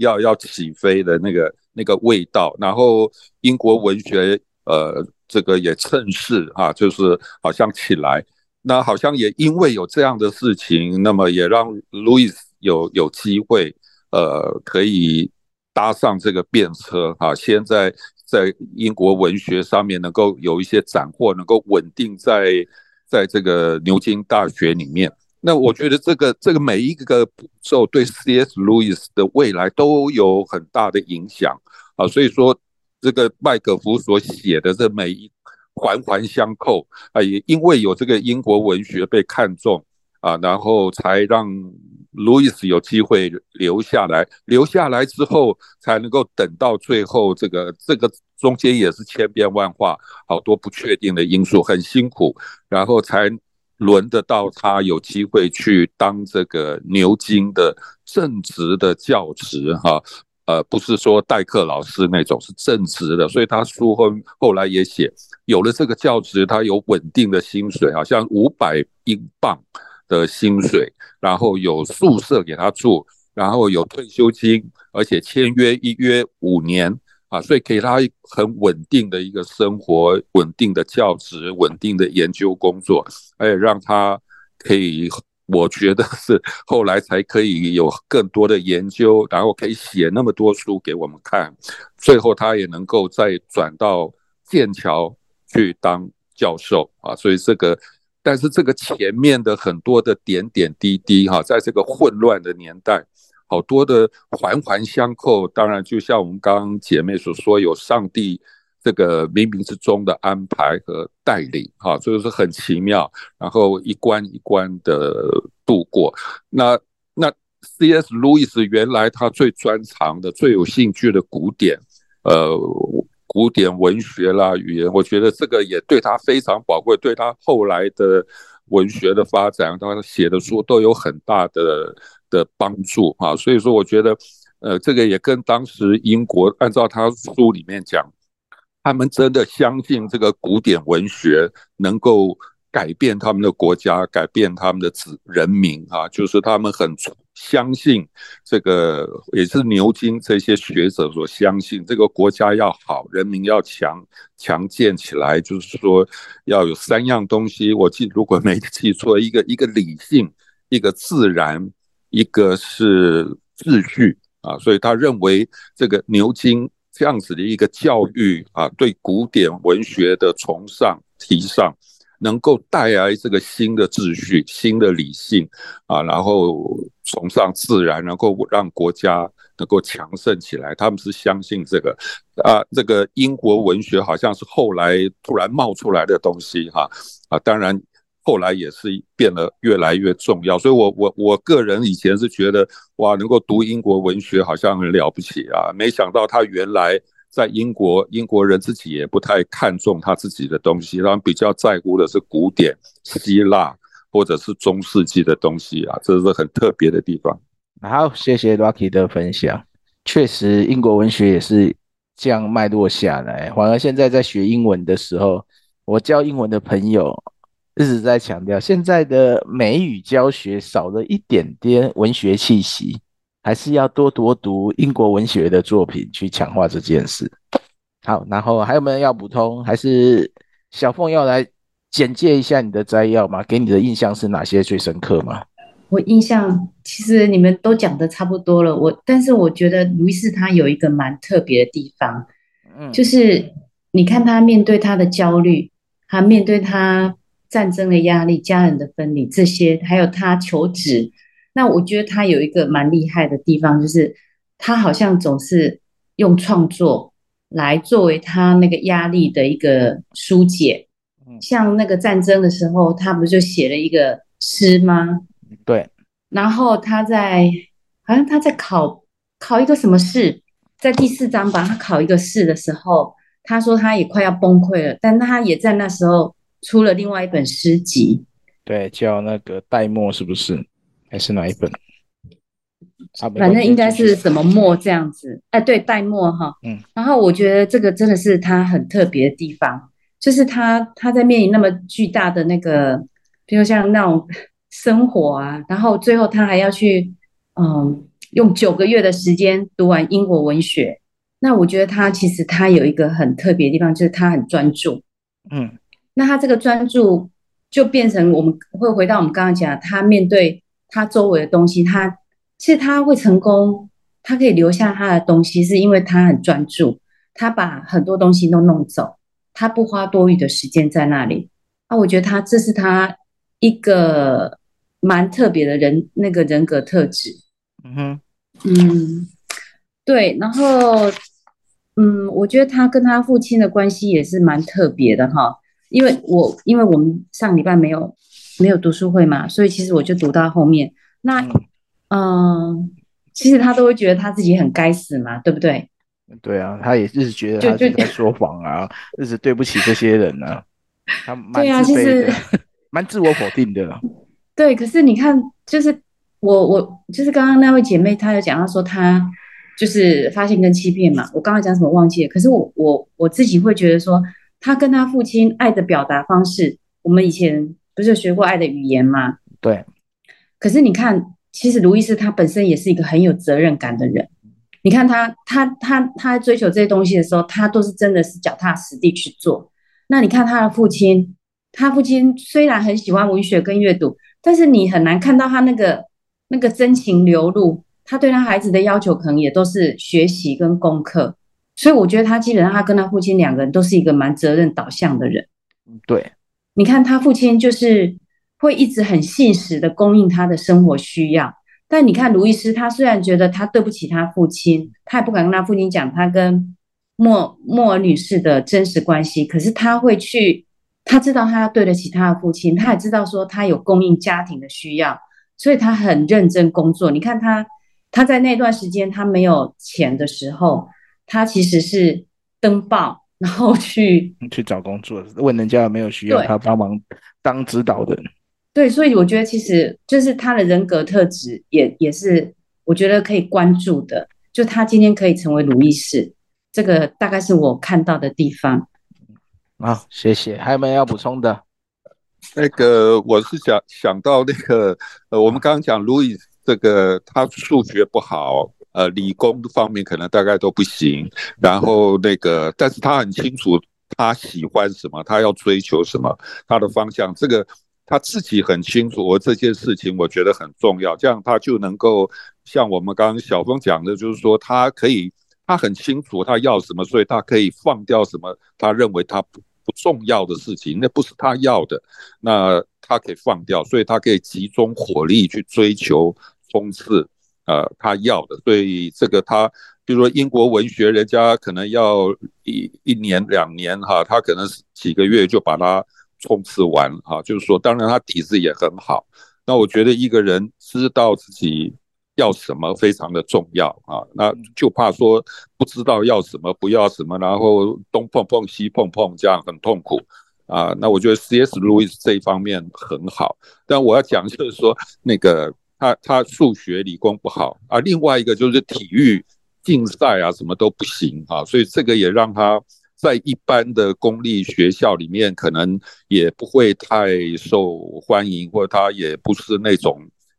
要要起飞的那个那个味道，然后英国文学呃这个也趁势啊，就是好像起来，那好像也因为有这样的事情，那么也让路易斯有有机会呃可以搭上这个便车啊，现在在英国文学上面能够有一些斩获，能够稳定在在这个牛津大学里面。那我觉得这个这个每一个步骤对 C.S. 路易斯的未来都有很大的影响啊，所以说这个麦可夫所写的这每一环环相扣啊，也因为有这个英国文学被看中啊，然后才让路易斯有机会留下来，留下来之后才能够等到最后这个这个中间也是千变万化，好多不确定的因素，很辛苦，然后才。轮得到他有机会去当这个牛津的正职的教职哈，呃，不是说代课老师那种，是正职的。所以他书后后来也写，有了这个教职，他有稳定的薪水，好像五百英镑的薪水，然后有宿舍给他住，然后有退休金，而且签约一约五年。啊，所以给他很稳定的一个生活，稳定的教职，稳定的研究工作，而且让他可以，我觉得是后来才可以有更多的研究，然后可以写那么多书给我们看，最后他也能够再转到剑桥去当教授啊，所以这个，但是这个前面的很多的点点滴滴哈，在这个混乱的年代。好多的环环相扣，当然就像我们刚刚姐妹所说，有上帝这个冥冥之中的安排和带领，哈，这个是很奇妙。然后一关一关的度过。那那 C.S. 路易斯原来他最专长的、最有兴趣的古典，呃，古典文学啦、语言，我觉得这个也对他非常宝贵，对他后来的文学的发展，他写的书都有很大的。的帮助啊，所以说我觉得，呃，这个也跟当时英国按照他书里面讲，他们真的相信这个古典文学能够改变他们的国家，改变他们的子人民啊，就是他们很相信这个，也是牛津这些学者所相信，这个国家要好，人民要强强健起来，就是说要有三样东西。我记如果没记错，一个一个理性，一个自然，一个是秩序啊。所以他认为这个牛津这样子的一个教育啊，对古典文学的崇尚提倡。能够带来这个新的秩序、新的理性啊，然后崇尚自然，能够让国家能够强盛起来。他们是相信这个啊，这个英国文学好像是后来突然冒出来的东西哈啊，当然后来也是变得越来越重要。所以我我我个人以前是觉得哇，能够读英国文学好像很了不起啊，没想到他原来。在英国，英国人自己也不太看重他自己的东西，他们比较在乎的是古典希腊或者是中世纪的东西啊，这是很特别的地方。好，谢谢 Rocky 的分享。确实，英国文学也是这样脉络下来。反而现在在学英文的时候，我教英文的朋友一直在强调，现在的美语教学少了一点点文学气息。还是要多多读英国文学的作品，去强化这件事。好，然后还有没有要补充？还是小凤要来简介一下你的摘要吗？给你的印象是哪些最深刻吗？我印象其实你们都讲的差不多了。我但是我觉得卢易斯他有一个蛮特别的地方，嗯，就是你看他面对他的焦虑，他面对他战争的压力、家人的分离这些，还有他求职。那我觉得他有一个蛮厉害的地方，就是他好像总是用创作来作为他那个压力的一个疏解。像那个战争的时候，他不就写了一个诗吗？对。然后他在好像他在考考一个什么试，在第四章吧，他考一个试的时候，他说他也快要崩溃了，但他也在那时候出了另外一本诗集。对，叫那个戴墨，是不是？还是哪一本？反正应该是什么墨这样子。哎，对，戴墨哈。嗯。然后我觉得这个真的是他很特别的地方，就是他他在面临那么巨大的那个，比如像那种生活啊，然后最后他还要去，嗯，用九个月的时间读完英国文学。那我觉得他其实他有一个很特别的地方，就是他很专注。嗯。那他这个专注就变成我们会回到我们刚刚讲，他面对。他周围的东西，他其实他会成功，他可以留下他的东西，是因为他很专注，他把很多东西都弄走，他不花多余的时间在那里。啊，我觉得他这是他一个蛮特别的人，那个人格特质。嗯哼，嗯，对，然后，嗯，我觉得他跟他父亲的关系也是蛮特别的哈，因为我因为我们上礼拜没有。没有读书会嘛，所以其实我就读到后面。那，嗯、呃，其实他都会觉得他自己很该死嘛，对不对？对啊，他也一直觉得他自己在说谎啊，一直对不起这些人啊。他蛮自卑的，蛮自我否定的。对，可是你看，就是我我就是刚刚那位姐妹，她有讲到说她就是发现跟欺骗嘛。我刚刚讲什么忘记了？可是我我我自己会觉得说，她跟她父亲爱的表达方式，我们以前。不是有学过爱的语言吗？对。可是你看，其实卢易斯他本身也是一个很有责任感的人。你看他，他，他，他追求这些东西的时候，他都是真的是脚踏实地去做。那你看他的父亲，他父亲虽然很喜欢文学跟阅读，但是你很难看到他那个那个真情流露。他对他孩子的要求可能也都是学习跟功课。所以我觉得他基本上他跟他父亲两个人都是一个蛮责任导向的人。对。你看他父亲就是会一直很信实的供应他的生活需要，但你看卢易斯，他虽然觉得他对不起他父亲，他也不敢跟他父亲讲他跟莫莫尔女士的真实关系，可是他会去，他知道他要对得起他的父亲，他也知道说他有供应家庭的需要，所以他很认真工作。你看他，他在那段时间他没有钱的时候，他其实是登报。然后去去找工作，问人家有没有需要他帮忙当指导的。对，所以我觉得其实就是他的人格特质也也是我觉得可以关注的。就他今天可以成为鲁易士，这个大概是我看到的地方。好，谢谢。还有没有要补充的？那个我是想想到那个呃，我们刚刚讲路易这个他数学不好，呃，理工方面可能大概都不行。然后那个，但是他很清楚他喜欢什么，他要追求什么，他的方向，这个他自己很清楚。我这件事情我觉得很重要，这样他就能够像我们刚刚小峰讲的，就是说他可以，他很清楚他要什么，所以他可以放掉什么他认为他不不重要的事情，那不是他要的，那他可以放掉，所以他可以集中火力去追求。冲刺，呃，他要的，所以这个他，比如说英国文学，人家可能要一一年两年哈，他可能几个月就把它冲刺完哈。就是说，当然他底子也很好。那我觉得一个人知道自己要什么非常的重要啊。那就怕说不知道要什么，不要什么，然后东碰碰西碰碰，这样很痛苦啊。那我觉得 C.S. 路易斯这一方面很好，但我要讲就是说那个。他他数学理工不好啊，另外一个就是体育竞赛啊，什么都不行啊，所以这个也让他在一般的公立学校里面可能也不会太受欢迎，或者他也不是那种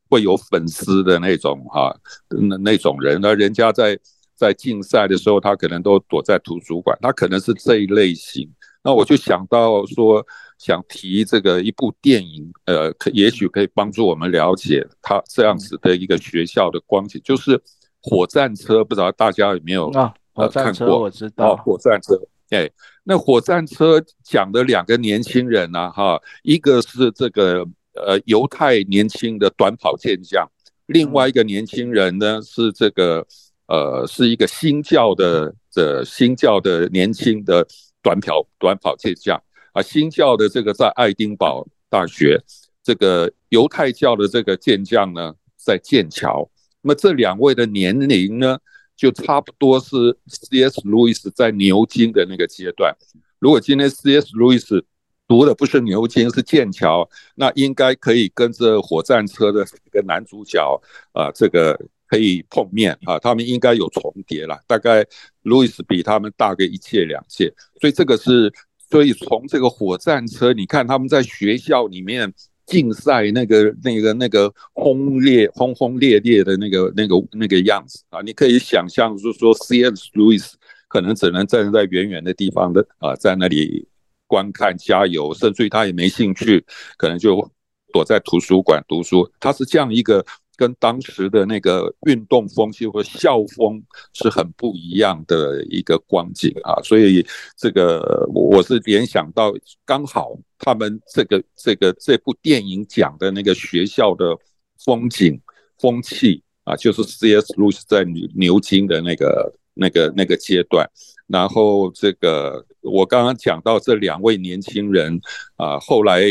会有粉丝的那种哈那那种人，那人家在在竞赛的时候，他可能都躲在图书馆，他可能是这一类型。那我就想到说。想提这个一部电影，呃，可也许可以帮助我们了解他这样子的一个学校的光景，就是火战车，不知道大家有没有啊？火战车我知道，火战车，哎，那火战车讲的两个年轻人呢，哈，一个是这个呃犹太年轻的短跑健将，另外一个年轻人呢是这个呃是一个新教的的新教的年轻的短跑短跑健将。啊，新教的这个在爱丁堡大学，这个犹太教的这个健将呢，在剑桥。那么这两位的年龄呢，就差不多是 C.S. 路易斯在牛津的那个阶段。如果今天 C.S. 路易斯读的不是牛津，是剑桥，那应该可以跟着火战车的这个男主角啊，这个可以碰面啊，他们应该有重叠了。大概路易斯比他们大个一届两届，所以这个是。所以从这个火战车，你看他们在学校里面竞赛那个、那个、那个轰烈、轰轰烈烈的那个、那个、那个样子啊，你可以想象，就是说，C.S. 路易斯可能只能站在远远的地方的啊，在那里观看、加油，甚至于他也没兴趣，可能就躲在图书馆读书。他是这样一个。跟当时的那个运动风气或校风是很不一样的一个光景啊，所以这个我是联想到刚好他们这个这个这部电影讲的那个学校的风景风气啊，就是 C.S. 路易斯在牛牛津的那个那个那个阶段，然后这个我刚刚讲到这两位年轻人啊，后来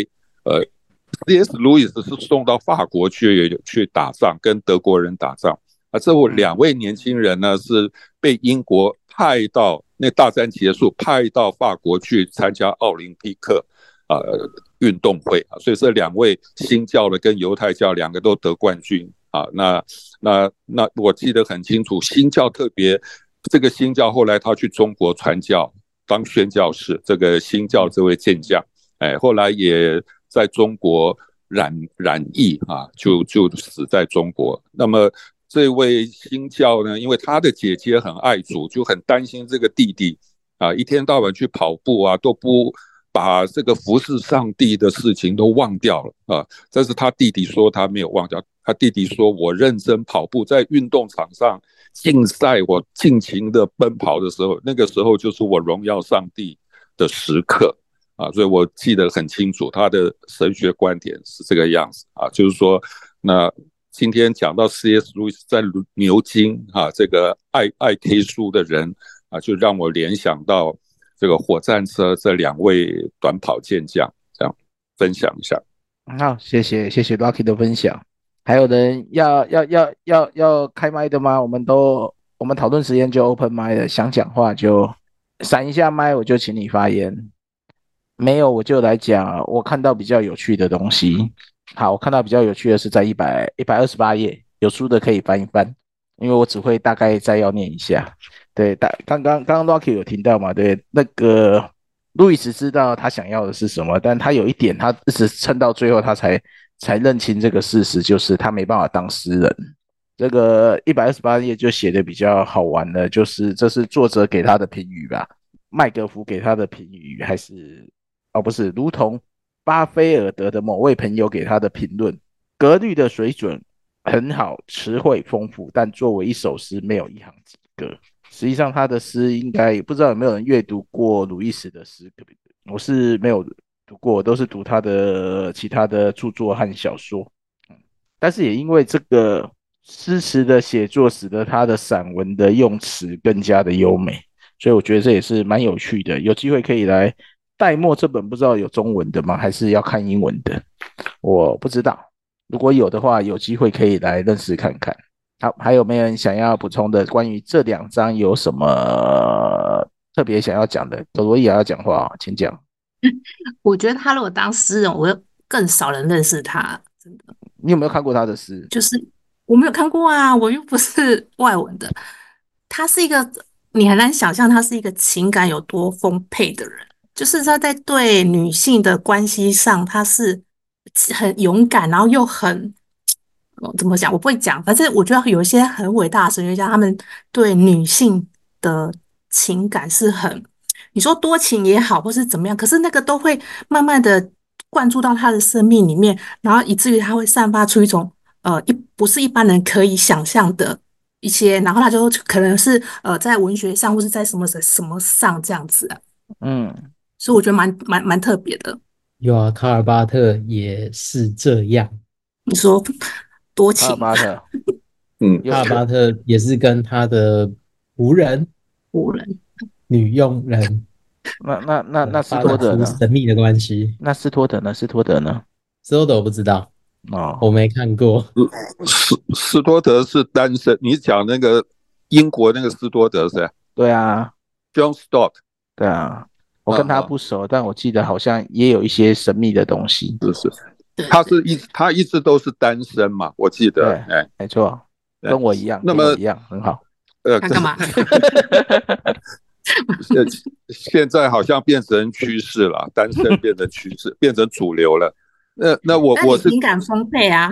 呃。C.S. 路易斯是送到法国去去打仗，跟德国人打仗。啊，这两位年轻人呢，是被英国派到那大战结束，派到法国去参加奥林匹克啊运动会啊。所以这两位新教的跟犹太教两个都得冠军啊。那那那我记得很清楚，新教特别这个新教后来他去中国传教当宣教士，这个新教这位健将，哎，后来也。在中国染染疫啊，就就死在中国。那么这位新教呢，因为他的姐姐很爱主，就很担心这个弟弟啊，一天到晚去跑步啊，都不把这个服侍上帝的事情都忘掉了啊。但是他弟弟说他没有忘掉，他弟弟说，我认真跑步，在运动场上竞赛，我尽情的奔跑的时候，那个时候就是我荣耀上帝的时刻。啊，所以我记得很清楚，他的神学观点是这个样子啊，就是说，那今天讲到 C.S. 路易斯在牛津啊，这个爱爱听书的人啊，就让我联想到这个火战车这两位短跑健将，这样分享一下。好，谢谢谢谢 Lucky 的分享。还有人要要要要要开麦的吗？我们都我们讨论时间就 open 麦了，想讲话就闪一下麦，我就请你发言。没有，我就来讲。我看到比较有趣的东西。好，我看到比较有趣的是在一百一百二十八页，有书的可以翻一翻，因为我只会大概再要念一下。对，大刚刚刚刚 Rocky 有听到嘛？对，那个路易斯知道他想要的是什么，但他有一点，他一直撑到最后，他才才认清这个事实，就是他没办法当诗人。这个一百二十八页就写的比较好玩的，就是这是作者给他的评语吧？麦格福给他的评语，还是哦不是，如同巴菲尔德的某位朋友给他的评论，格律的水准很好，词汇丰富，但作为一首诗，没有一行及格。实际上，他的诗应该不知道有没有人阅读过鲁伊斯的诗，我是没有读过，都是读他的其他的著作和小说。但是也因为这个诗词的写作，使得他的散文的用词更加的优美，所以我觉得这也是蛮有趣的。有机会可以来代墨这本，不知道有中文的吗？还是要看英文的？我不知道。如果有的话，有机会可以来认识看看。好，还有没有人想要补充的？关于这两章有什么特别想要讲的？朵朵也要讲话，请讲。我觉得他如果当诗人，我会更少人认识他。真的，你有没有看过他的诗？就是我没有看过啊，我又不是外文的。他是一个，你很难想象他是一个情感有多丰沛的人。就是他在对女性的关系上，他是很勇敢，然后又很。怎么讲？我不会讲。反正我觉得有一些很伟大的神学家，他们对女性的情感是很，你说多情也好，或是怎么样，可是那个都会慢慢的灌注到他的生命里面，然后以至于他会散发出一种呃一不是一般人可以想象的一些，然后他就可能是呃在文学上或是在什么什么上这样子，嗯，所以我觉得蛮蛮蛮特别的。有啊，卡尔巴特也是这样。你说。多情，卡尔巴特，嗯，卡尔巴特也是跟他的仆人、仆人、女佣人，那那那那斯托德呢？神秘的关系。那斯托德呢？斯托德呢？斯托德我不知道哦，我没看过。斯斯托德是单身，你讲那个英国那个斯托德是？对啊，John Stott。对啊，我跟他不熟，但我记得好像也有一些神秘的东西。是是。他是一他一直都是单身嘛，我记得，哎，没错，跟我一样，那么一样很好。呃，干嘛？现现在好像变成趋势了，单身变成趋势，变成主流了。那那我我是情感丰沛啊，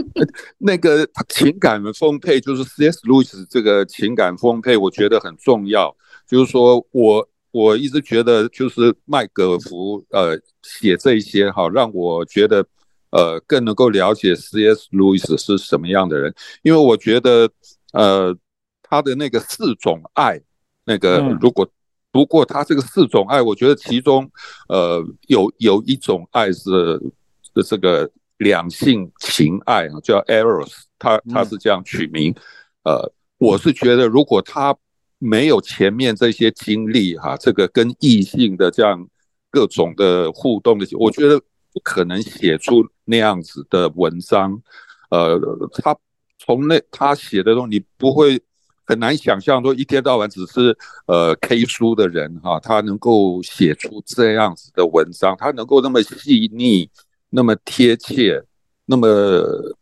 那个情感丰沛就是 C.S. 路易斯这个情感丰沛，我觉得很重要。就是说我。我一直觉得，就是麦格福呃写这一些哈，让我觉得呃更能够了解 C.S. 路易斯是什么样的人，因为我觉得呃他的那个四种爱，那个如果不过他这个四种爱，我觉得其中呃有有一种爱是的这个两性情爱啊，叫 Eros，他他是这样取名，呃，我是觉得如果他。没有前面这些经历哈，这个跟异性的这样各种的互动的，我觉得不可能写出那样子的文章。呃，他从那他写的东西，你不会很难想象说一天到晚只是呃 K 书的人哈，他能够写出这样子的文章，他能够那么细腻，那么贴切。那么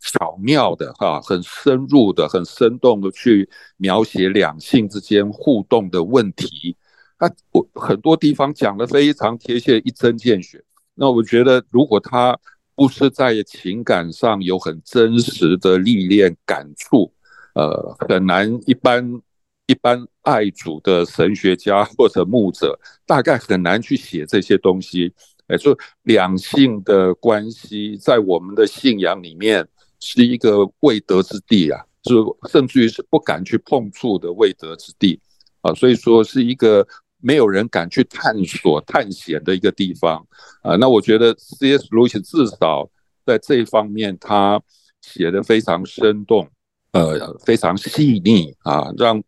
巧妙的哈，很深入的、很生动的去描写两性之间互动的问题，他我很多地方讲得非常贴切，一针见血。那我觉得，如果他不是在情感上有很真实的历练感触，呃，很难一般一般爱主的神学家或者牧者，大概很难去写这些东西。哎，就两性的关系在我们的信仰里面是一个未得之地啊，就甚至于是不敢去碰触的未得之地啊，所以说是一个没有人敢去探索探险的一个地方啊。那我觉得 C.S. 路易斯至少在这一方面，他写得非常生动。呃，非常细腻啊，让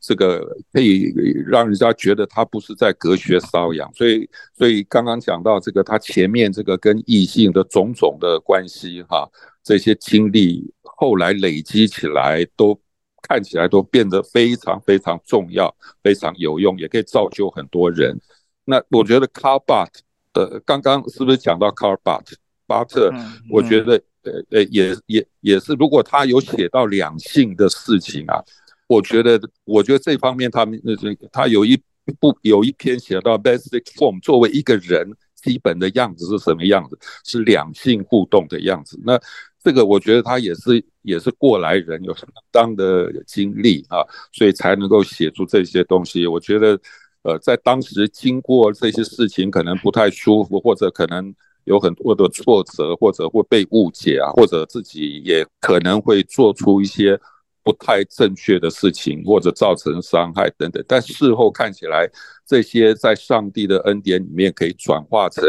这个可以让人家觉得他不是在隔靴搔痒。所以，所以刚刚讲到这个，他前面这个跟异性的种种的关系哈、啊，这些经历后来累积起来，都看起来都变得非常非常重要，非常有用，也可以造就很多人。那我觉得卡尔巴特呃刚刚是不是讲到卡尔巴特？巴特，我觉得。呃呃，也也也是，如果他有写到两性的事情啊，我觉得，我觉得这方面他们那这个他有一部有一篇写到 basic form，作为一个人基本的样子是什么样子？是两性互动的样子。那这个我觉得他也是也是过来人，有相当的经历啊，所以才能够写出这些东西。我觉得，呃，在当时经过这些事情，可能不太舒服，或者可能有很多的挫折，或者会被误解啊，或者自己也可能会做出一些不太正确的事情，或者造成伤害等等。但事后看起来，这些在上帝的恩典里面可以转化成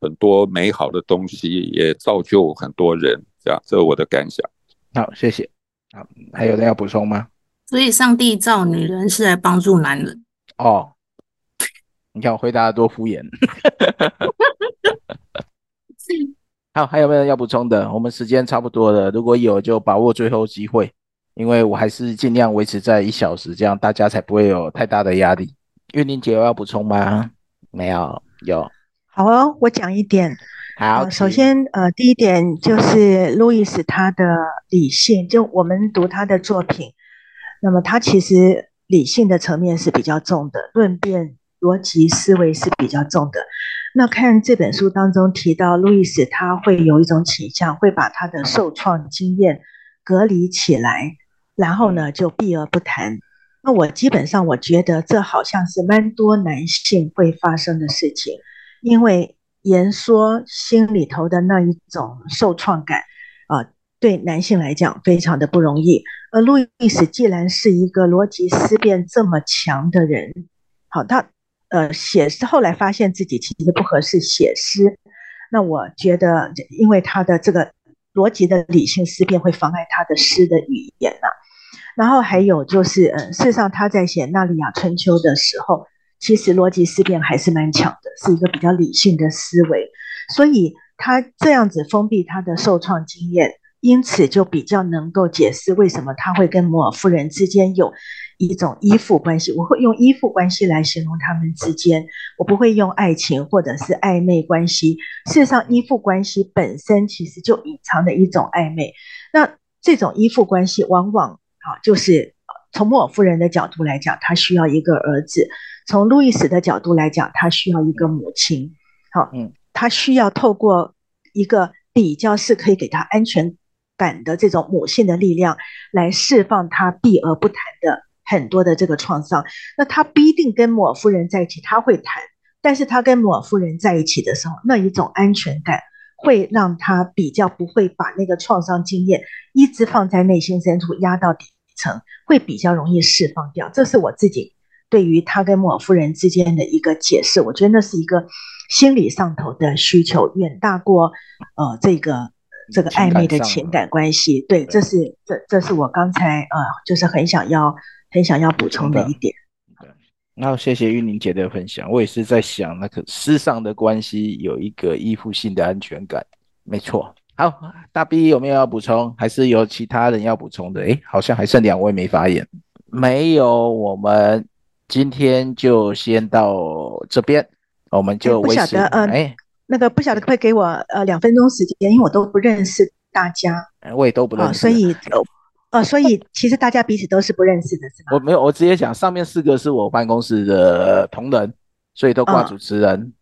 很多美好的东西，也造就很多人。这样，这是我的感想。好，谢谢。好，还有人要补充吗？所以，上帝造女人是来帮助男人。哦，你看我回答的多敷衍。好，还有没有要补充的？我们时间差不多了，如果有就把握最后机会，因为我还是尽量维持在一小时，这样大家才不会有太大的压力。月玲姐有要补充吗？没有，有。好哦，我讲一点。好、呃，首先，呃，第一点就是路易斯他的理性，就我们读他的作品，那么他其实理性的层面是比较重的，论辩、逻辑思维是比较重的。那看这本书当中提到，路易斯他会有一种倾向，会把他的受创经验隔离起来，然后呢就避而不谈。那我基本上我觉得这好像是蛮多男性会发生的事情，因为。言说心里头的那一种受创感，啊、对男性来讲非常的不容易。而路易斯既然是一个逻辑思辨这么强的人，好，他呃写诗后来发现自己其实不合适写诗，那我觉得因为他的这个逻辑的理性思辨会妨碍他的诗的语言呐、啊。然后还有就是，呃，事实上他在写《纳利亚春秋》的时候。其实逻辑思辨还是蛮强的，是一个比较理性的思维，所以他这样子封闭他的受创经验，因此就比较能够解释为什么他会跟摩尔夫人之间有一种依附关系。我会用依附关系来形容他们之间，我不会用爱情或者是暧昧关系。事实上，依附关系本身其实就隐藏的一种暧昧。那这种依附关系往往啊，就是从莫尔夫人的角度来讲，她需要一个儿子。从路易斯的角度来讲，他需要一个母亲，好，嗯，他需要透过一个比较是可以给他安全感的这种母性的力量，来释放他避而不谈的很多的这个创伤。那他不一定跟摩尔夫人在一起，他会谈，但是他跟摩尔夫人在一起的时候，那一种安全感会让他比较不会把那个创伤经验一直放在内心深处压到底层，会比较容易释放掉。这是我自己。对于他跟摩尔夫人之间的一个解释，我觉得那是一个心理上头的需求，远大过呃这个这个暧昧的情感关系。对，这是这这是我刚才呃就是很想要很想要补充的一点。对，然后谢谢玉玲姐的分享，我也是在想那个诗上的关系有一个依附性的安全感，没错。好，大 B 有没有要补充？还是有其他人要补充的？诶，好像还剩两位没发言，没有我们。今天就先到这边，我们就不晓得呃，哎，那个不晓得可不可以给我呃两分钟时间，因为我都不认识大家，我也都不认识，哦、所以呃，所以其实大家彼此都是不认识的，是吗？我没有，我直接讲，上面四个是我办公室的同仁，所以都挂主持人，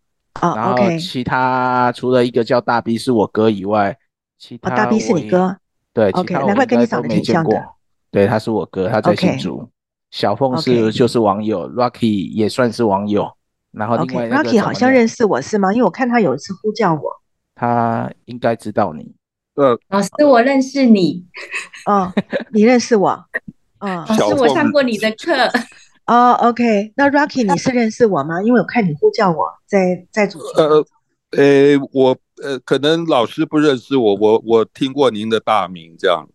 哦、然后其他除了一个叫大 B 是我哥以外，其他、哦、大 B 是你哥，对，OK，难怪跟你长得挺像的，对，他是我哥，他在新竹。小凤是.就是网友，Rocky 也算是网友，然后另外 Rocky 好像认识我是吗？因为我看他有一次呼叫我，他应该知道你。呃，老师，我认识你。哦，你认识我？嗯、哦，老师，我上过你的课。哦，OK，那 Rocky 你是认识我吗？因为我看你呼叫我在在主持。呃，呃，我呃，可能老师不认识我，我我听过您的大名这样。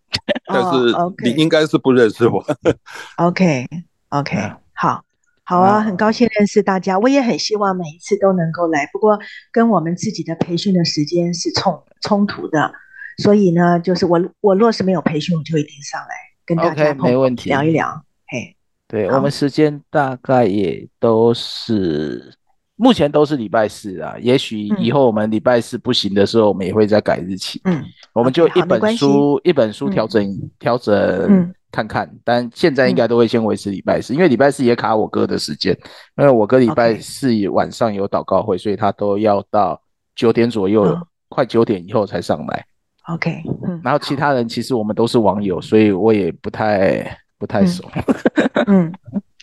但是你应该是不认识我。Oh, OK OK，好，好啊，很高兴认识大家。我也很希望每一次都能够来，不过跟我们自己的培训的时间是冲冲突的，所以呢，就是我我若是没有培训，我就一定上来跟大家 OK 没问题聊一聊。嘿，对我们时间大概也都是。目前都是礼拜四啊，也许以后我们礼拜四不行的时候，我们也会再改日期。嗯，我们就一本书、一本书调整调、嗯、整看看，但现在应该都会先维持礼拜四，嗯、因为礼拜四也卡我哥的时间，因为我哥礼拜四晚上有祷告会，所以他都要到九点左右，哦、快九点以后才上来。OK，嗯，然后其他人其实我们都是网友，所以我也不太不太熟。嗯，嗯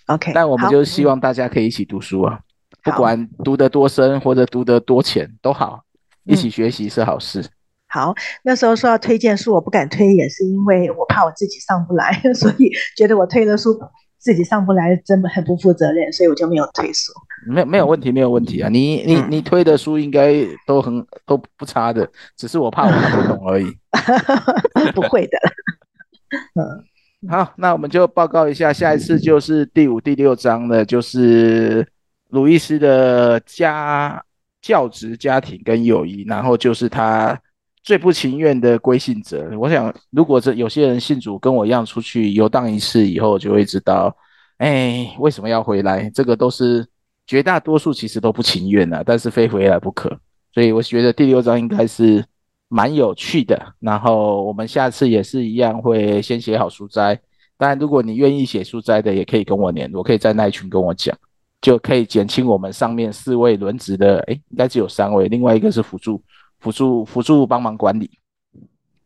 ，OK，但我们就希望大家可以一起读书啊，不管读得多深或者读得多浅都好，一起学习是好事。好，那时候说要推荐书，我不敢推，也是因为我怕我自己上不来，所以觉得我推了书自己上不来，真的很不负责任，所以我就没有推书。没没有问题，没有问题啊！你你你推的书应该都很都不差的，只是我怕我看不懂而已。不会的。嗯，好，那我们就报告一下，下一次就是第五、第六章的，就是鲁伊斯的家教职、家庭跟友谊，然后就是他。最不情愿的归信者，我想，如果这有些人信主跟我一样出去游荡一次以后，就会知道，哎，为什么要回来？这个都是绝大多数其实都不情愿的，但是非回来不可。所以我觉得第六章应该是蛮有趣的。然后我们下次也是一样，会先写好书斋。当然，如果你愿意写书斋的，也可以跟我联络，可以在那一群跟我讲，就可以减轻我们上面四位轮值的，哎，应该只有三位，另外一个是辅助。辅助辅助帮忙管理，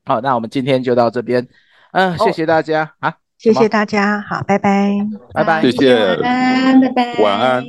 好，那我们今天就到这边，嗯，谢谢大家啊，谢谢大家，好，拜拜，拜拜，谢谢，晚安，拜拜，晚安。